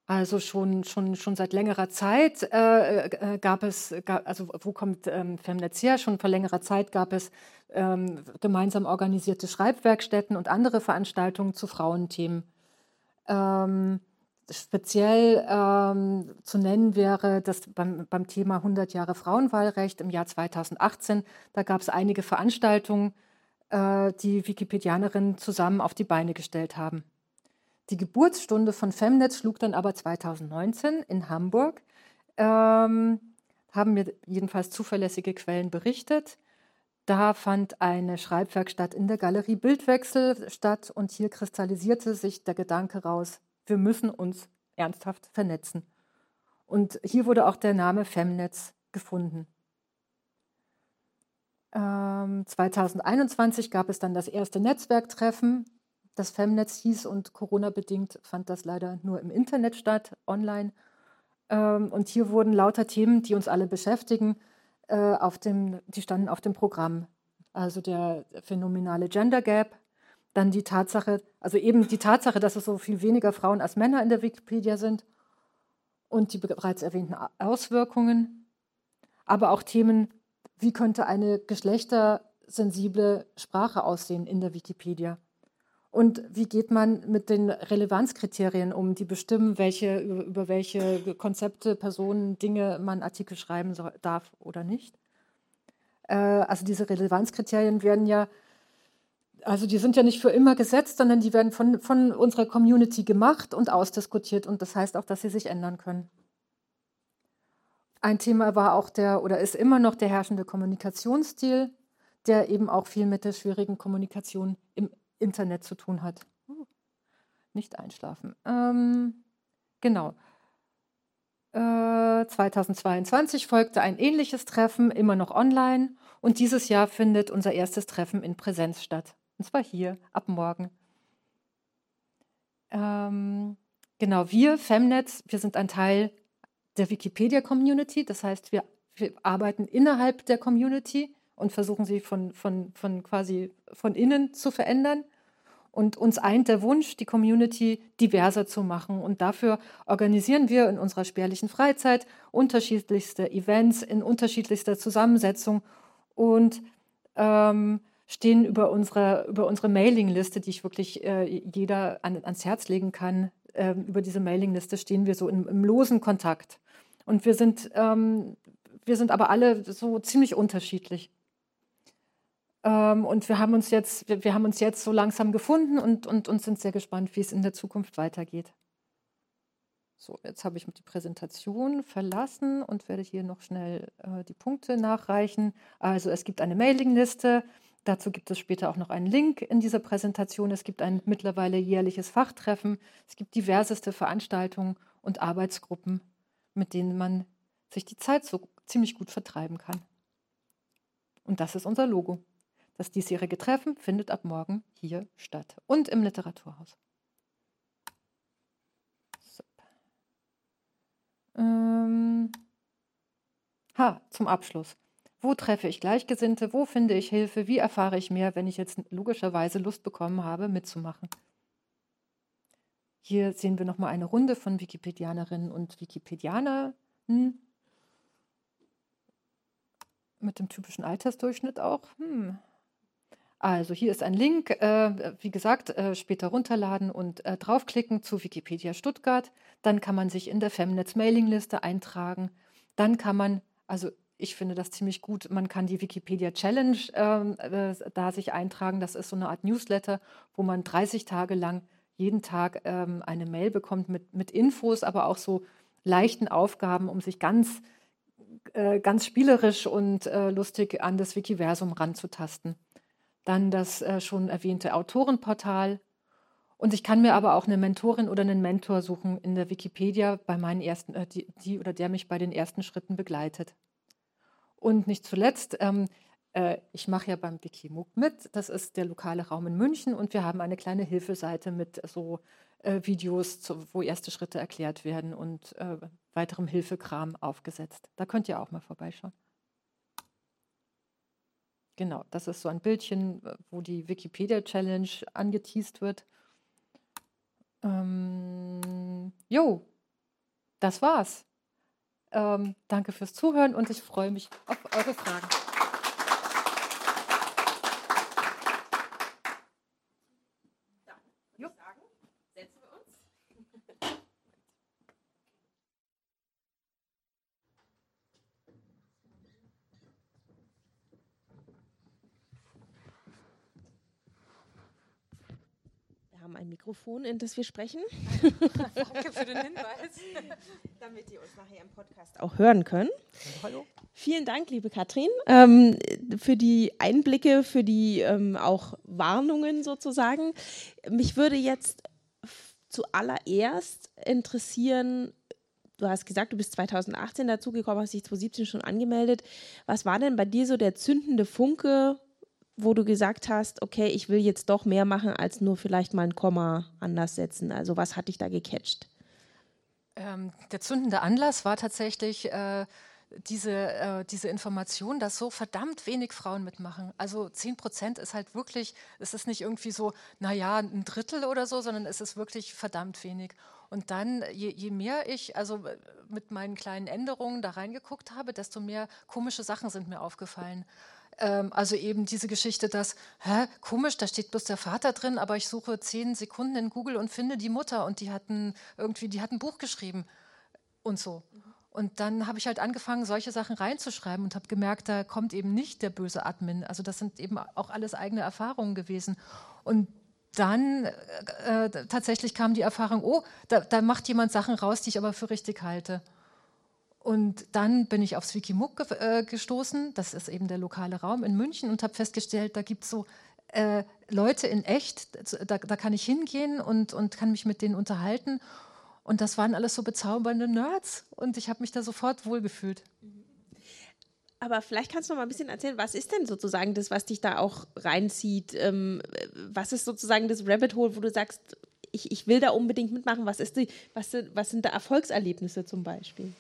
also schon, schon, schon seit längerer Zeit äh, äh, gab es, gab, also wo kommt ähm, Femnetz her? Schon vor längerer Zeit gab es ähm, gemeinsam organisierte Schreibwerkstätten und andere Veranstaltungen zu Frauenthemen. Ähm, speziell ähm, zu nennen wäre das beim, beim Thema 100 Jahre Frauenwahlrecht im Jahr 2018. Da gab es einige Veranstaltungen, äh, die Wikipedianerinnen zusammen auf die Beine gestellt haben. Die Geburtsstunde von Femnetz schlug dann aber 2019 in Hamburg. Ähm, haben mir jedenfalls zuverlässige Quellen berichtet. Da fand eine Schreibwerkstatt in der Galerie Bildwechsel statt und hier kristallisierte sich der Gedanke raus, wir müssen uns ernsthaft vernetzen. Und hier wurde auch der Name Femnetz gefunden. Ähm, 2021 gab es dann das erste Netzwerktreffen das Femnetz hieß und Corona-bedingt fand das leider nur im Internet statt, online. Ähm, und hier wurden lauter Themen, die uns alle beschäftigen, äh, auf dem, die standen auf dem Programm. Also der phänomenale Gender Gap, dann die Tatsache, also eben die Tatsache, dass es so viel weniger Frauen als Männer in der Wikipedia sind und die bereits erwähnten Auswirkungen, aber auch Themen, wie könnte eine geschlechtersensible Sprache aussehen in der Wikipedia? Und wie geht man mit den Relevanzkriterien um, die bestimmen, welche, über, über welche Konzepte, Personen, Dinge man Artikel schreiben soll, darf oder nicht? Äh, also diese Relevanzkriterien werden ja, also die sind ja nicht für immer gesetzt, sondern die werden von, von unserer Community gemacht und ausdiskutiert. Und das heißt auch, dass sie sich ändern können. Ein Thema war auch der oder ist immer noch der herrschende Kommunikationsstil, der eben auch viel mit der schwierigen Kommunikation im Internet zu tun hat. Uh, nicht einschlafen. Ähm, genau. Äh, 2022 folgte ein ähnliches Treffen, immer noch online. Und dieses Jahr findet unser erstes Treffen in Präsenz statt. Und zwar hier, ab morgen. Ähm, genau, wir, Femnetz, wir sind ein Teil der Wikipedia-Community. Das heißt, wir, wir arbeiten innerhalb der Community und versuchen sie von, von, von quasi von innen zu verändern. Und uns eint der Wunsch, die Community diverser zu machen. Und dafür organisieren wir in unserer spärlichen Freizeit unterschiedlichste Events in unterschiedlichster Zusammensetzung und ähm, stehen über unsere, über unsere Mailingliste, die ich wirklich äh, jeder an, ans Herz legen kann. Äh, über diese Mailingliste stehen wir so im, im losen Kontakt. Und wir sind, ähm, wir sind aber alle so ziemlich unterschiedlich. Ähm, und wir haben uns jetzt, wir, haben uns jetzt so langsam gefunden und, und, und sind sehr gespannt, wie es in der Zukunft weitergeht. So, jetzt habe ich die Präsentation verlassen und werde hier noch schnell äh, die Punkte nachreichen. Also es gibt eine Mailingliste. Dazu gibt es später auch noch einen Link in dieser Präsentation. Es gibt ein mittlerweile jährliches Fachtreffen. Es gibt diverseste Veranstaltungen und Arbeitsgruppen, mit denen man sich die Zeit so ziemlich gut vertreiben kann. Und das ist unser Logo. Das diesjährige Treffen findet ab morgen hier statt und im Literaturhaus. Ähm. Ha, zum Abschluss. Wo treffe ich Gleichgesinnte? Wo finde ich Hilfe? Wie erfahre ich mehr, wenn ich jetzt logischerweise Lust bekommen habe, mitzumachen? Hier sehen wir nochmal eine Runde von Wikipedianerinnen und Wikipedianern mit dem typischen Altersdurchschnitt auch. Hm, also hier ist ein Link, äh, wie gesagt, äh, später runterladen und äh, draufklicken zu Wikipedia Stuttgart. Dann kann man sich in der Femnetz Mailingliste eintragen. Dann kann man, also ich finde das ziemlich gut, man kann die Wikipedia Challenge ähm, äh, da sich eintragen. Das ist so eine Art Newsletter, wo man 30 Tage lang jeden Tag ähm, eine Mail bekommt mit, mit Infos, aber auch so leichten Aufgaben, um sich ganz, äh, ganz spielerisch und äh, lustig an das Wikiversum ranzutasten dann das äh, schon erwähnte Autorenportal. Und ich kann mir aber auch eine Mentorin oder einen Mentor suchen in der Wikipedia, bei meinen ersten, äh, die, die, oder der mich bei den ersten Schritten begleitet. Und nicht zuletzt, ähm, äh, ich mache ja beim Wikimug mit. Das ist der lokale Raum in München und wir haben eine kleine Hilfeseite mit so äh, Videos, zu, wo erste Schritte erklärt werden und äh, weiterem Hilfekram aufgesetzt. Da könnt ihr auch mal vorbeischauen. Genau, das ist so ein Bildchen, wo die Wikipedia-Challenge angeteased wird. Ähm, jo, das war's. Ähm, danke fürs Zuhören und ich freue mich auf eure Fragen. haben ein Mikrofon, in das wir sprechen. (laughs) Danke für den Hinweis. (laughs) Damit ihr uns nachher im Podcast auch hören können. Hallo. Vielen Dank, liebe Katrin, ähm, für die Einblicke, für die ähm, auch Warnungen sozusagen. Mich würde jetzt zuallererst interessieren, du hast gesagt, du bist 2018 dazugekommen, hast dich 2017 schon angemeldet. Was war denn bei dir so der zündende Funke, wo du gesagt hast, okay, ich will jetzt doch mehr machen, als nur vielleicht mal ein Komma anders setzen? Also was hat dich da gecatcht? Ähm, der zündende Anlass war tatsächlich äh, diese, äh, diese Information, dass so verdammt wenig Frauen mitmachen. Also 10 Prozent ist halt wirklich, es ist nicht irgendwie so, naja, ein Drittel oder so, sondern es ist wirklich verdammt wenig. Und dann, je, je mehr ich also äh, mit meinen kleinen Änderungen da reingeguckt habe, desto mehr komische Sachen sind mir aufgefallen. Ähm, also eben diese Geschichte, dass, hä, komisch, da steht bloß der Vater drin, aber ich suche zehn Sekunden in Google und finde die Mutter und die hatten irgendwie, die hat ein Buch geschrieben und so. Und dann habe ich halt angefangen, solche Sachen reinzuschreiben und habe gemerkt, da kommt eben nicht der böse Admin. Also das sind eben auch alles eigene Erfahrungen gewesen. Und dann äh, äh tatsächlich kam die Erfahrung, oh, da, da macht jemand Sachen raus, die ich aber für richtig halte. Und dann bin ich aufs Wikimuk ge äh, gestoßen, das ist eben der lokale Raum in München, und habe festgestellt, da gibt es so äh, Leute in echt, da, da, kann ich hingehen und, und kann mich mit denen unterhalten. Und das waren alles so bezaubernde Nerds und ich habe mich da sofort wohlgefühlt. Aber vielleicht kannst du noch mal ein bisschen erzählen, was ist denn sozusagen das, was dich da auch reinzieht? Ähm, was ist sozusagen das Rabbit Hole, wo du sagst, ich, ich will da unbedingt mitmachen? Was, ist die, was, was sind da Erfolgserlebnisse zum Beispiel?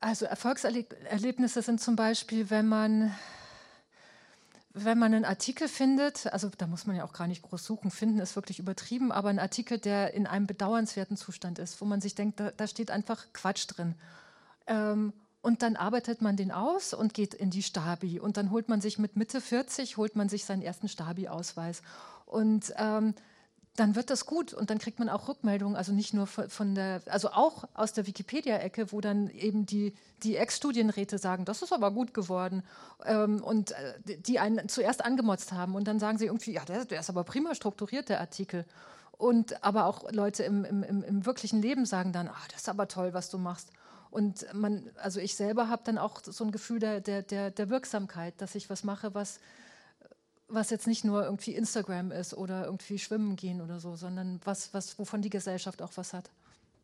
Also Erfolgserlebnisse sind zum Beispiel, wenn man, wenn man einen Artikel findet, also da muss man ja auch gar nicht groß suchen, finden ist wirklich übertrieben, aber ein Artikel, der in einem bedauernswerten Zustand ist, wo man sich denkt, da, da steht einfach Quatsch drin. Ähm, und dann arbeitet man den aus und geht in die Stabi. Und dann holt man sich mit Mitte 40, holt man sich seinen ersten Stabi-Ausweis. Und ähm, dann wird das gut und dann kriegt man auch Rückmeldungen, also nicht nur von der, also auch aus der Wikipedia-Ecke, wo dann eben die, die Ex-Studienräte sagen, das ist aber gut geworden ähm, und äh, die einen zuerst angemotzt haben und dann sagen sie irgendwie, ja, der, der ist aber prima strukturiert, der Artikel. Und aber auch Leute im, im, im, wirklichen Leben sagen dann, ah, das ist aber toll, was du machst. Und man, also ich selber habe dann auch so ein Gefühl der, der, der Wirksamkeit, dass ich was mache, was, was jetzt nicht nur irgendwie Instagram ist oder irgendwie schwimmen gehen oder so, sondern was, was, wovon die Gesellschaft auch was hat.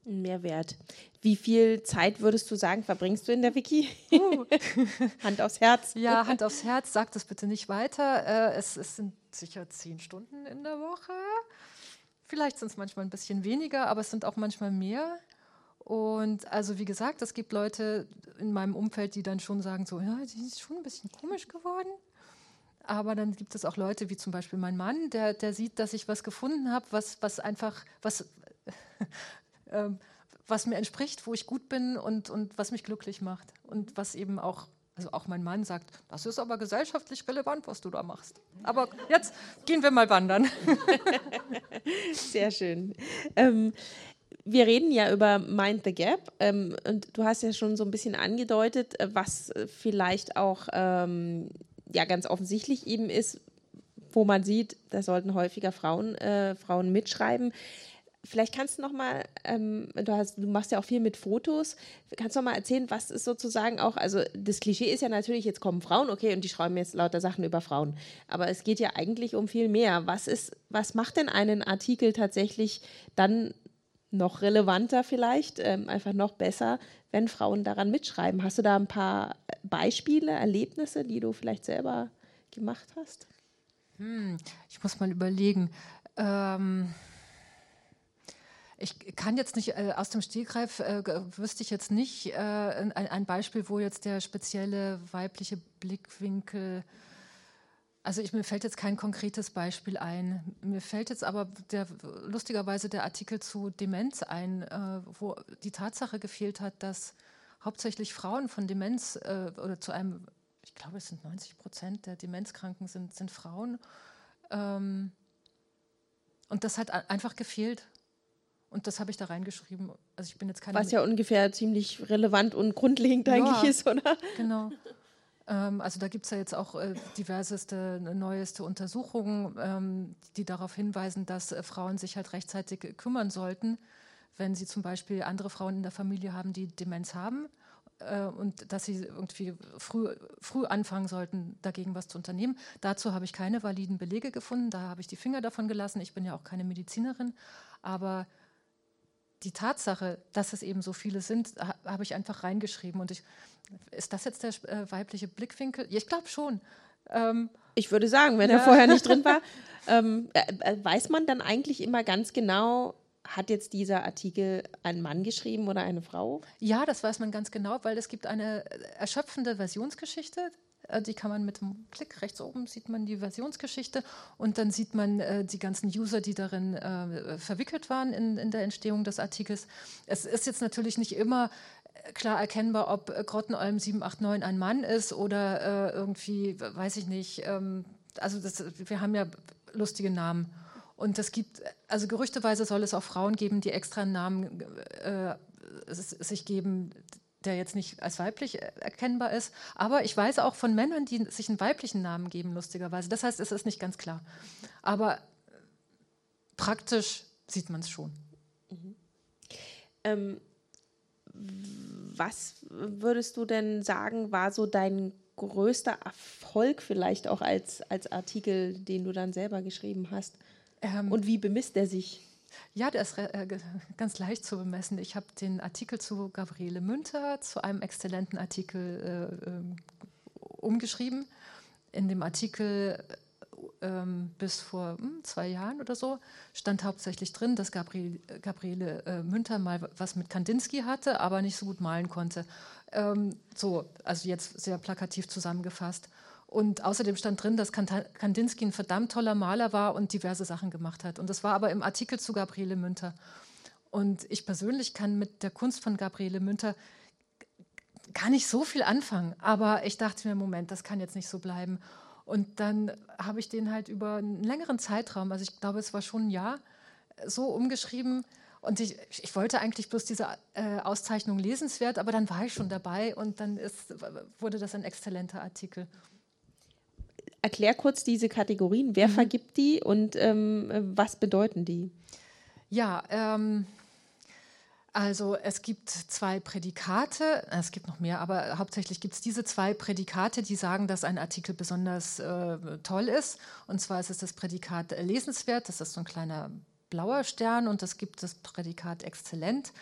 Mehrwert. Wie viel Zeit würdest du sagen, verbringst du in der Wiki? Uh. (laughs) Hand aufs Herz. Ja, Hand aufs Herz, sag das bitte nicht weiter. Äh, es, es, sind sicher zehn Stunden in der Woche. Vielleicht sind es manchmal ein bisschen weniger, aber es sind auch manchmal mehr. Und also wie gesagt, es gibt Leute in meinem Umfeld, die dann schon sagen, so, ja, die ist schon ein bisschen komisch geworden. Aber dann gibt es auch Leute wie zum Beispiel mein Mann, der, der sieht, dass ich was gefunden habe, was, was einfach, was, (laughs) äh, was mir entspricht, wo ich gut bin und, und was mich glücklich macht. Und was eben auch, also auch mein Mann sagt, das ist aber gesellschaftlich relevant, was du da machst. Aber jetzt gehen wir mal wandern. (laughs) Sehr schön. Ähm, wir reden ja über Mind the Gap ähm, und du hast ja schon so ein bisschen angedeutet, äh, was vielleicht auch ähm, ja ganz offensichtlich eben ist, wo man sieht, da sollten häufiger Frauen, äh, Frauen mitschreiben. Vielleicht kannst du noch mal, ähm, du, hast, du machst ja auch viel mit Fotos, kannst du noch mal erzählen, was ist sozusagen auch, also das Klischee ist ja natürlich, jetzt kommen Frauen, okay, und die schreiben jetzt lauter Sachen über Frauen. Aber es geht ja eigentlich um viel mehr. Was ist, was macht denn einen Artikel tatsächlich dann noch relevanter vielleicht, ähm, einfach noch besser, wenn Frauen daran mitschreiben. Hast du da ein paar Beispiele, Erlebnisse, die du vielleicht selber gemacht hast? Hm, ich muss mal überlegen. Ähm, Ich kann jetzt nicht äh, aus dem Stegreif, äh, wüsste ich jetzt nicht äh, ein, ein, Beispiel, wo jetzt der spezielle weibliche Blickwinkel, also ich, mir fällt jetzt kein konkretes Beispiel ein. Mir fällt jetzt aber der, lustigerweise der Artikel zu Demenz ein, äh, wo die Tatsache gefehlt hat, dass hauptsächlich Frauen von Demenz äh, oder zu einem, ich glaube es sind 90 Prozent der Demenzkranken sind, sind Frauen. Ähm, und das hat einfach gefehlt. Und das habe ich da reingeschrieben. Also ich bin jetzt keine. Was ja ungefähr ziemlich relevant und grundlegend ja, eigentlich ist, oder? Genau. (laughs) Ähm, also da gibt es ja jetzt auch äh, diverseste, neueste Untersuchungen, ähm, die darauf hinweisen, dass äh, Frauen sich halt rechtzeitig kümmern sollten, wenn sie zum Beispiel andere Frauen in der Familie haben, die Demenz haben äh, und dass sie irgendwie früh, früh anfangen sollten, dagegen was zu unternehmen. Dazu habe ich keine validen Belege gefunden, da habe ich die Finger davon gelassen. Ich bin ja auch keine Medizinerin, aber die Tatsache, dass es eben so viele sind, habe ich einfach reingeschrieben. Und ich, ist das jetzt der äh, weibliche Blickwinkel? Ja, ich glaube schon. Ähm, ich würde sagen, wenn ja. er vorher nicht drin war, (laughs) ähm, äh, äh, weiß man dann eigentlich immer ganz genau, hat jetzt dieser Artikel ein Mann geschrieben oder eine Frau? Ja, das weiß man ganz genau, weil es gibt eine erschöpfende Versionsgeschichte. Äh, die kann man mit dem Klick rechts oben sieht man die Versionsgeschichte und dann sieht man äh, die ganzen User, die darin äh, verwickelt waren in, in der Entstehung des Artikels. Es ist jetzt natürlich nicht immer äh, klar erkennbar, ob äh, Grottenolm 789 ein Mann ist oder äh, irgendwie, weiß ich nicht. Ähm, also das, wir haben ja lustige Namen. Und es gibt, also gerüchteweise soll es auch Frauen geben, die extra Namen äh, sich geben, der jetzt nicht als weiblich erkennbar ist. Aber ich weiß auch von Männern, die sich einen weiblichen Namen geben, lustigerweise. Das heißt, es ist nicht ganz klar. Aber praktisch sieht man es schon. Mhm. Ähm, was würdest du denn sagen, war so dein größter Erfolg vielleicht auch als, als Artikel, den du dann selber geschrieben hast? Ähm, Und wie bemisst er sich? Ja, der ist äh, (laughs) ganz leicht zu bemessen. Ich habe den Artikel zu Gabriele Münter zu einem exzellenten Artikel äh, ähm, umgeschrieben. In dem Artikel ähm, bis vor hm, zwei Jahren oder so stand hauptsächlich drin, dass Gabriel, Gabriele äh, Münter mal was mit Kandinsky hatte, aber nicht so gut malen konnte. Ähm, so, also jetzt sehr plakativ zusammengefasst. Und außerdem stand drin, dass Kandinsky ein verdammt toller Maler war und diverse Sachen gemacht hat. Und das war aber im Artikel zu Gabriele Münter. Und ich persönlich kann mit der Kunst von Gabriele Münter gar nicht so viel anfangen. Aber ich dachte mir, Moment, das kann jetzt nicht so bleiben. Und dann habe ich den halt über einen längeren Zeitraum, also ich glaube, es war schon ein Jahr, so umgeschrieben. Und ich, ich wollte eigentlich bloß diese äh, Auszeichnung lesenswert, aber dann war ich schon dabei und dann ist, wurde das ein exzellenter Artikel erklär kurz diese Kategorien. Wer mhm. vergibt die und ähm, was bedeuten die? Ja, ähm, also es gibt zwei Prädikate, es gibt noch mehr, aber hauptsächlich gibt es diese zwei Prädikate, die sagen, dass ein Artikel besonders äh, toll ist. Und zwar ist es das Prädikat lesenswert, das ist so ein kleiner blauer Stern und es gibt das Prädikat exzellent,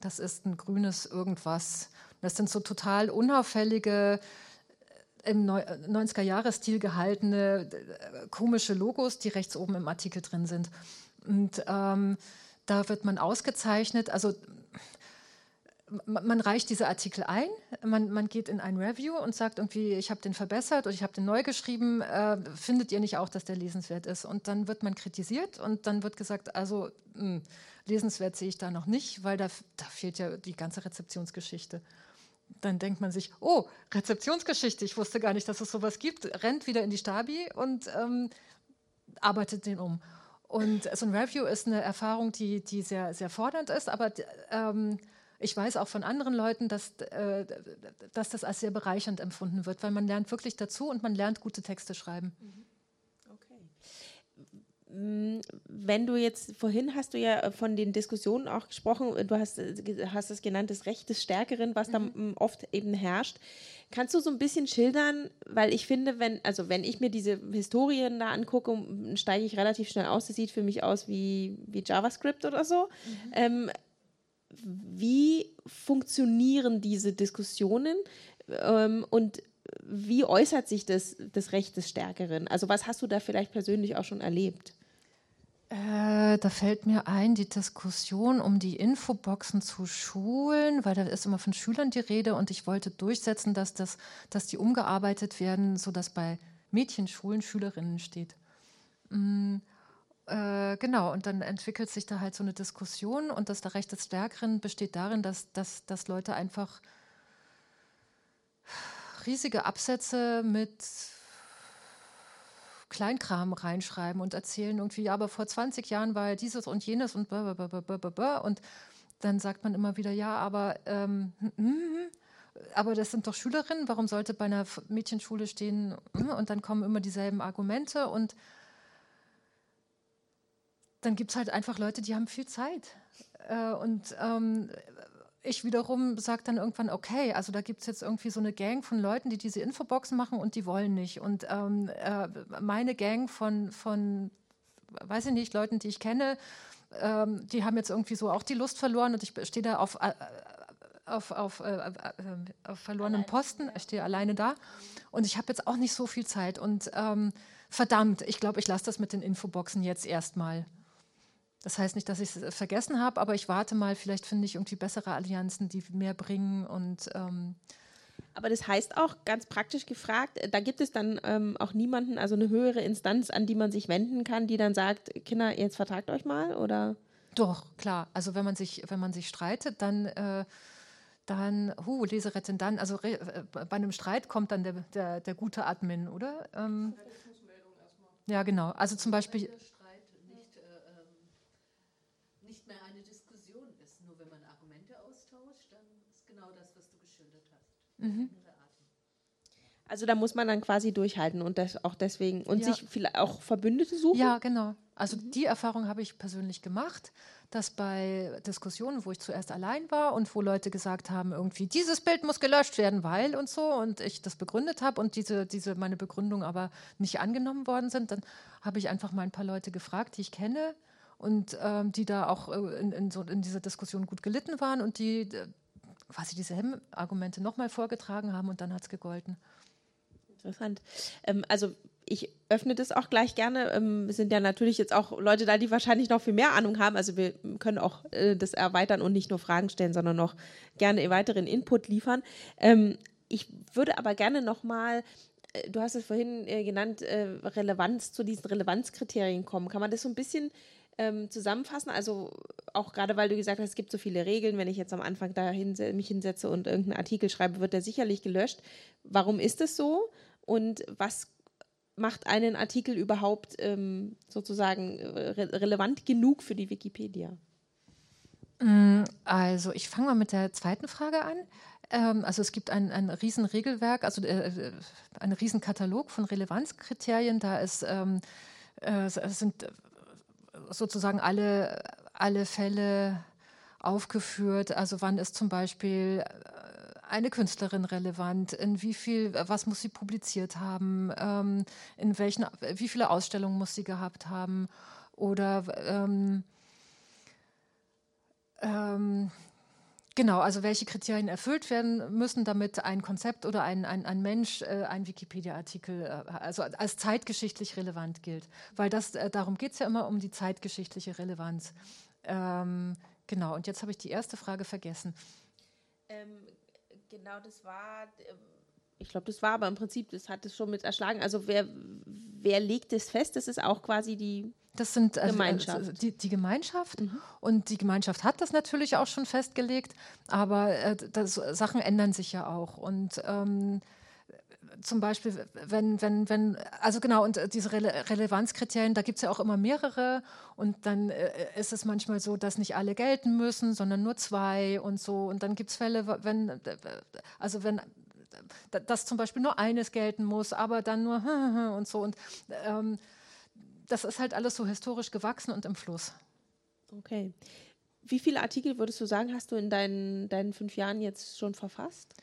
das ist ein grünes irgendwas. Das sind so total unauffällige im 90er-Jahre-Stil gehaltene äh, komische Logos, die rechts oben im Artikel drin sind. Und ähm, da wird man ausgezeichnet. Also man reicht diese Artikel ein, man, man geht in ein Review und sagt irgendwie, ich habe den verbessert oder ich habe den neu geschrieben, äh, findet ihr nicht auch, dass der lesenswert ist? Und dann wird man kritisiert und dann wird gesagt, also mh, hm, lesenswert sehe ich da noch nicht, weil da, da fehlt ja die ganze Rezeptionsgeschichte dann denkt man sich, oh, Rezeptionsgeschichte, ich wusste gar nicht, dass es sowas gibt, rennt wieder in die Stabi und ähm, arbeitet den um. Und so ein Review ist eine Erfahrung, die, die sehr, sehr fordernd ist, aber ähm, ich weiß auch von anderen Leuten, dass, äh, dass das als sehr bereichernd empfunden wird, weil man lernt wirklich dazu und man lernt gute Texte schreiben. Mhm. Wenn du jetzt, vorhin hast du ja von den Diskussionen auch gesprochen, du hast, hast es genannt, das Recht des Stärkeren, was mhm. da oft eben herrscht. Kannst du so ein bisschen schildern, weil ich finde, wenn, also wenn ich mir diese Historien da angucke, steige ich relativ schnell aus. Das sieht für mich aus wie, wie JavaScript oder so. Mhm. Ähm, wie funktionieren diese Diskussionen ähm, und wie äußert sich das, das Recht des Stärkeren? Also was hast du da vielleicht persönlich auch schon erlebt? Äh, da fällt mir ein, die Diskussion um die Infoboxen zu Schulen, weil da ist immer von Schülern die Rede und ich wollte durchsetzen, dass, das, dass die umgearbeitet werden, sodass bei Mädchenschulen Schülerinnen steht. Äh, genau, und dann entwickelt sich da halt so eine Diskussion und das Recht des Stärkeren besteht darin, dass, dass, dass Leute einfach riesige Absätze mit Kleinkram reinschreiben und erzählen irgendwie, ja, aber vor 20 Jahren war ja dieses und jenes und blablabla. und dann sagt man immer wieder, ja, aber ähm, hm, hm, hm, aber das sind doch Schülerinnen, warum sollte bei einer Mädchenschule stehen? Und dann kommen immer dieselben Argumente und dann gibt es halt einfach Leute, die haben viel Zeit. Äh, und ähm, ich wiederum sage dann irgendwann, okay, also da gibt es jetzt irgendwie so eine Gang von Leuten, die diese Infoboxen machen und die wollen nicht. Und ähm, äh, meine Gang von, von, weiß ich nicht, Leuten, die ich kenne, ähm, die haben jetzt irgendwie so auch die Lust verloren und ich stehe da auf, äh, auf, auf, äh, äh auf verlorenem Posten, ich stehe alleine da und ich habe jetzt auch nicht so viel Zeit und ähm, verdammt, ich glaube, ich lasse das mit den Infoboxen jetzt erstmal. Das heißt nicht, dass ich es vergessen habe, aber ich warte mal, vielleicht finde ich irgendwie bessere Allianzen, die mehr bringen und ähm aber das heißt auch, ganz praktisch gefragt, da gibt es dann ähm, auch niemanden, also eine höhere Instanz, an die man sich wenden kann, die dann sagt, Kinder, jetzt vertragt euch mal, oder? Doch, klar. Also wenn man sich, wenn man sich streitet, dann, äh, dann, hu, Leserettin, dann, also äh, bei einem Streit kommt dann der, der, der gute Admin, oder? Ähm, ja, genau. Also zum Beispiel. Mhm. Also da muss man dann quasi durchhalten und das auch deswegen und ja. sich vielleicht auch Verbündete suchen. Ja, genau. Also mhm. die Erfahrung habe ich persönlich gemacht, dass bei Diskussionen, wo ich zuerst allein war und wo Leute gesagt haben, irgendwie dieses Bild muss gelöscht werden, weil und so und ich das begründet habe und diese, diese meine Begründung aber nicht angenommen worden sind, dann habe ich einfach mal ein paar Leute gefragt, die ich kenne und ähm, die da auch äh, in, in, so, in dieser Diskussion gut gelitten waren und die äh, quasi dieselben Argumente nochmal vorgetragen haben und dann hat es gegolten. Interessant. Ähm, also ich öffne das auch gleich gerne. Ähm, es sind ja natürlich jetzt auch Leute da, die wahrscheinlich noch viel mehr Ahnung haben. Also wir können auch äh, das erweitern und nicht nur Fragen stellen, sondern noch gerne weiteren Input liefern. Ähm, ich würde aber gerne nochmal äh, du hast es vorhin äh, genannt, äh, Relevanz zu diesen Relevanzkriterien kommen. Kann man das so ein bisschen ähm, zusammenfassen? Also auch gerade, weil du gesagt hast, es gibt so viele Regeln, wenn ich jetzt am Anfang da mich hinsetze und irgendeinen Artikel schreibe, wird der sicherlich gelöscht. Warum ist es so? Und was macht einen Artikel überhaupt ähm, sozusagen re relevant genug für die Wikipedia? Mm, also ich fange mal mit der zweiten Frage an. Ähm, also es gibt ein, ein Riesenregelwerk, also äh, äh einen Riesenkatalog von Relevanzkriterien. Da ist, ähm, äh, sind sozusagen alle, alle Fälle aufgeführt. Also wann ist zum Beispiel äh, eine Künstlerin relevant, in wie viel, was muss sie publiziert haben, ähm, in welchen, wie viele Ausstellungen muss sie gehabt haben? Oder ähm, ähm, Genau, also welche Kriterien erfüllt werden müssen, damit ein Konzept oder ein, ein, ein Mensch äh, ein Wikipedia-Artikel äh, also als zeitgeschichtlich relevant gilt. Weil das, äh, darum geht es ja immer um die zeitgeschichtliche Relevanz. Ähm, genau, und jetzt habe ich die erste Frage vergessen. Ähm, genau, das war, ähm, ich glaube, das war aber im Prinzip, das hat es schon mit erschlagen. Also wer, wer legt es fest? Das ist auch quasi die das sind also, Gemeinschaft. die, die, Gemeinschaft. Mhm. Und die Gemeinschaft hat das natürlich auch schon festgelegt, aber äh, das, Sachen ändern sich ja auch. Und ähm, zum Beispiel, wenn, wenn, wenn, also genau, und diese Rele Relevanzkriterien, da gibt es ja auch immer mehrere und dann äh, ist es manchmal so, dass nicht alle gelten müssen, sondern nur zwei und so. Und dann gibt es Fälle, wenn, also wenn dass zum Beispiel nur eines gelten muss, aber dann nur (laughs) und so. Und ähm, das ist halt alles so historisch gewachsen und im Fluss. Okay. Wie viele Artikel würdest du sagen, hast du in deinen, deinen fünf Jahren jetzt schon verfasst?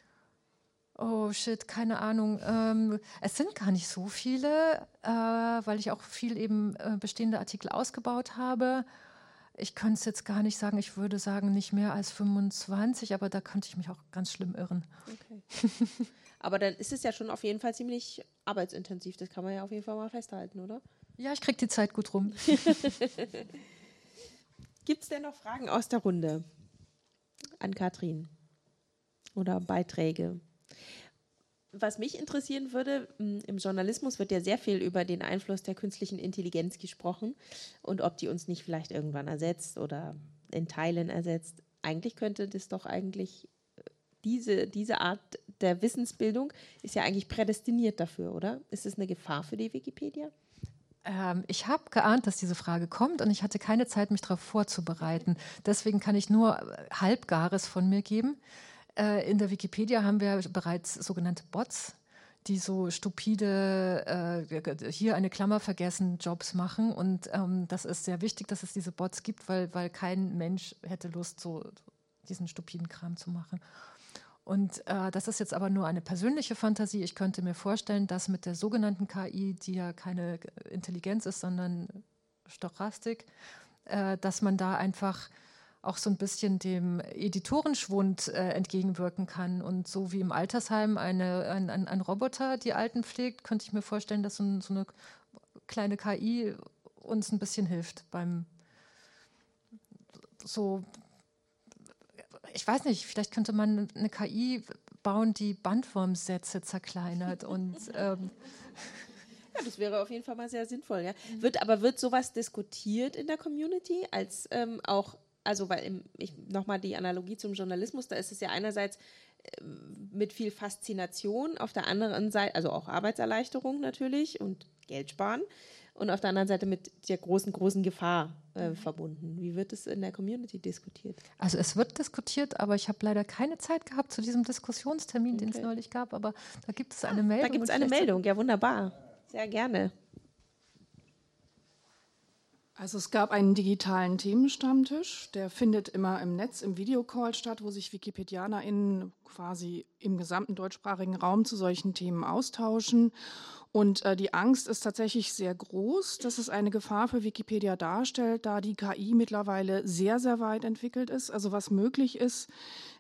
Oh shit, keine Ahnung. Ähm, es sind gar nicht so viele, äh, weil ich auch viel eben äh, bestehende Artikel ausgebaut habe. Ich könnte es jetzt gar nicht sagen. Ich würde sagen, nicht mehr als 25, aber da könnte ich mich auch ganz schlimm irren. Okay. aber dann ist es ja schon auf jeden Fall ziemlich arbeitsintensiv. Das kann man ja auf jeden Fall mal festhalten, oder? Ja, ich kriege die Zeit gut rum. (laughs) Gibt es denn noch Fragen aus der Runde an Katrin oder Beiträge? Was mich interessieren würde, im Journalismus wird ja sehr viel über den Einfluss der künstlichen Intelligenz gesprochen und ob die uns nicht vielleicht irgendwann ersetzt oder in Teilen ersetzt. Eigentlich könnte das doch eigentlich, äh, diese, diese Art der Wissensbildung ist ja eigentlich prädestiniert dafür, oder? Ist es eine Gefahr für die Wikipedia? Ähm, ich habe geahnt, dass diese Frage kommt und ich hatte keine Zeit, mich darauf vorzubereiten. Deswegen kann ich nur äh, Halbgares von mir geben. Äh, in der Wikipedia haben wir bereits sogenannte Bots, die so stupide, äh, hier eine Klammer vergessen, Jobs machen. Und ähm, das ist sehr wichtig, dass es diese Bots gibt, weil, weil kein Mensch hätte Lust, so diesen stupiden Kram zu machen. Und äh, das ist jetzt aber nur eine persönliche Fantasie. Ich könnte mir vorstellen, dass mit der sogenannten KI, die ja keine Intelligenz ist, sondern Stochastik, äh, dass man da einfach auch so ein bisschen dem Editorenschwund äh, entgegenwirken kann. Und so wie im Altersheim eine, ein, ein, ein, Roboter die Alten pflegt, könnte ich mir vorstellen, dass so, ein, so eine kleine KI uns ein bisschen hilft beim so ich weiß nicht, vielleicht könnte man eine KI bauen, die Bandwurmsätze zerkleinert und ähm (laughs) ja, das wäre auf jeden Fall mal sehr sinnvoll. Ja. Wird, aber wird sowas diskutiert in der Community als ähm, auch, also weil im, ich nochmal die Analogie zum Journalismus, da ist es ja einerseits äh, mit viel Faszination, auf der anderen Seite, also auch Arbeitserleichterung natürlich und Geld sparen und auf der anderen Seite mit der großen, großen Gefahr äh, verbunden. Wie wird es in der Community diskutiert? Also es wird diskutiert, aber ich habe leider keine Zeit gehabt zu diesem Diskussionstermin, okay. den es neulich gab, aber da gibt es eine ah, Meldung. Da gibt es eine Meldung, ja wunderbar. Sehr gerne. Also es gab einen digitalen Themenstammtisch, der findet immer im Netz, im Videocall statt, wo sich WikipedianerInnen quasi im gesamten deutschsprachigen Raum zu solchen Themen austauschen. Und äh, die Angst ist tatsächlich sehr groß, dass es eine Gefahr für Wikipedia darstellt, da die KI mittlerweile sehr, sehr weit entwickelt ist. Also was möglich ist,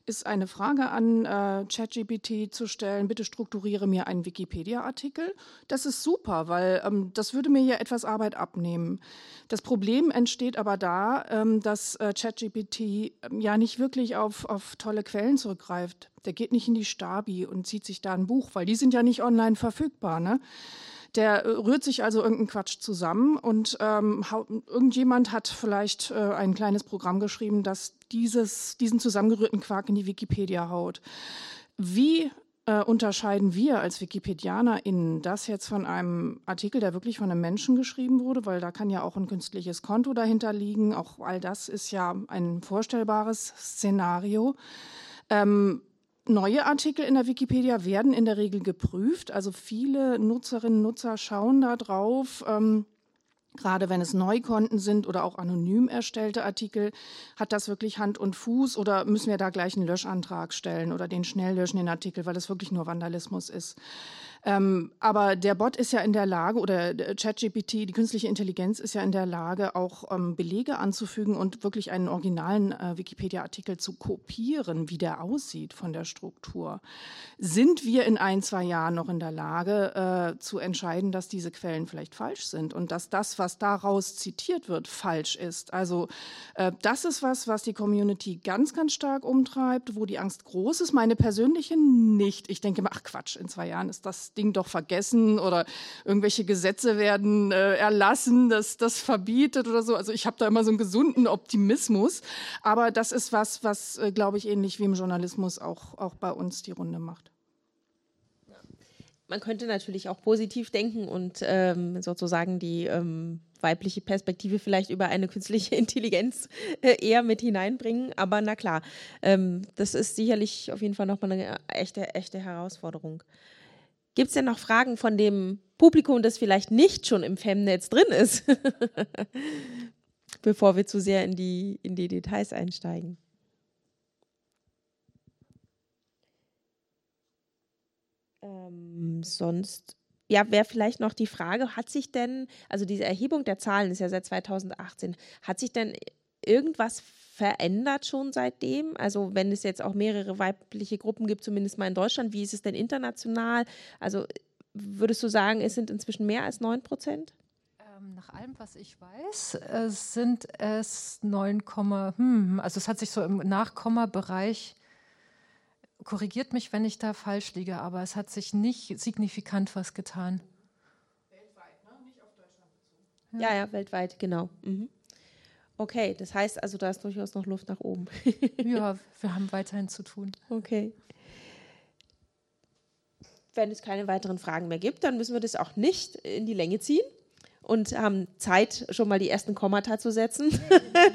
ist eine Frage an äh, ChatGPT zu stellen, bitte strukturiere mir einen Wikipedia-Artikel. Das ist super, weil ähm, das würde mir ja etwas Arbeit abnehmen. Das Problem entsteht aber da, ähm, dass äh, ChatGPT ähm, ja nicht wirklich auf, auf tolle Quellen zurückgreift der geht nicht in die Stabi und zieht sich da ein Buch, weil die sind ja nicht online verfügbar. Ne? Der äh, rührt sich also irgendeinen Quatsch zusammen und ähm, irgendjemand hat vielleicht äh, ein kleines Programm geschrieben, das dieses, diesen zusammengerührten Quark in die Wikipedia haut. Wie äh, unterscheiden wir als WikipedianerInnen das jetzt von einem Artikel, der wirklich von einem Menschen geschrieben wurde, weil da kann ja auch ein künstliches Konto dahinter liegen. Auch all das ist ja ein vorstellbares Szenario. Ähm, Neue Artikel in der Wikipedia werden in der Regel geprüft. Also viele Nutzerinnen und Nutzer schauen da drauf. Ähm, Gerade wenn es Neukonten sind oder auch anonym erstellte Artikel, hat das wirklich Hand und Fuß oder müssen wir da gleich einen Löschantrag stellen oder den schnell löschen, den Artikel, weil das wirklich nur Vandalismus ist. Ähm, aber der Bot ist ja in der Lage, oder ChatGPT, die künstliche Intelligenz ist ja in der Lage, auch ähm, Belege anzufügen und wirklich einen originalen äh, Wikipedia-Artikel zu kopieren, wie der aussieht von der Struktur. Sind wir in ein, zwei Jahren noch in der Lage äh, zu entscheiden, dass diese Quellen vielleicht falsch sind und dass das, was daraus zitiert wird, falsch ist? Also äh, das ist was, was die Community ganz, ganz stark umtreibt, wo die Angst groß ist. Meine persönliche nicht. Ich denke mal, ach Quatsch, in zwei Jahren ist das Ding doch vergessen oder irgendwelche Gesetze werden äh, erlassen, das das verbietet oder so. Also ich habe da immer so einen gesunden Optimismus. Aber das ist was, was, äh, glaube ich, ähnlich wie im Journalismus auch, auch bei uns die Runde macht man könnte natürlich auch positiv denken und ähm, sozusagen die ähm, weibliche Perspektive vielleicht über eine künstliche (laughs) Intelligenz äh, eher mit hineinbringen. Aber na klar, ähm, das ist sicherlich auf jeden Fall nochmal eine echte, echte Herausforderung. Gibt es denn noch Fragen von dem Publikum, das vielleicht nicht schon im Femnetz drin ist? (laughs) Bevor wir zu sehr in die, in die Details einsteigen. Ähm, sonst, ja, wäre vielleicht noch die Frage, hat sich denn, also diese Erhebung der Zahlen ist ja seit 2018, hat sich denn irgendwas verändert schon seitdem? Also wenn es jetzt auch mehrere weibliche Gruppen gibt, zumindest mal in Deutschland, wie ist es denn international? Also würdest du sagen, es sind inzwischen mehr als 9 Prozent? Ähm, nach allem, was ich weiß, sind es 9, hm, also es hat sich so im Nachkomma-Bereich, korrigiert mich, wenn ich da falsch liege, aber es hat sich nicht signifikant was getan. Weltweit, ne? nicht auf Deutschland bezogen. Ja, ja, weltweit, genau. Mhm. Okay, das heißt also, da ist durchaus noch Luft nach oben. (laughs) ja, (laughs) wir haben weiterhin zu tun. Okay. Wenn es keine weiteren Fragen mehr gibt, dann müssen wir das auch nicht in die Länge ziehen und haben Zeit, schon mal die ersten Kommata zu setzen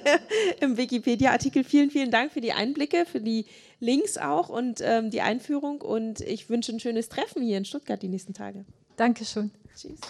(laughs) im Wikipedia-Artikel. Vielen, vielen Dank für die Einblicke, für die Links auch und ähm, die Einführung. Und ich wünsche ein schönes Treffen hier in Stuttgart die nächsten Tage. Dankeschön. Tschüss.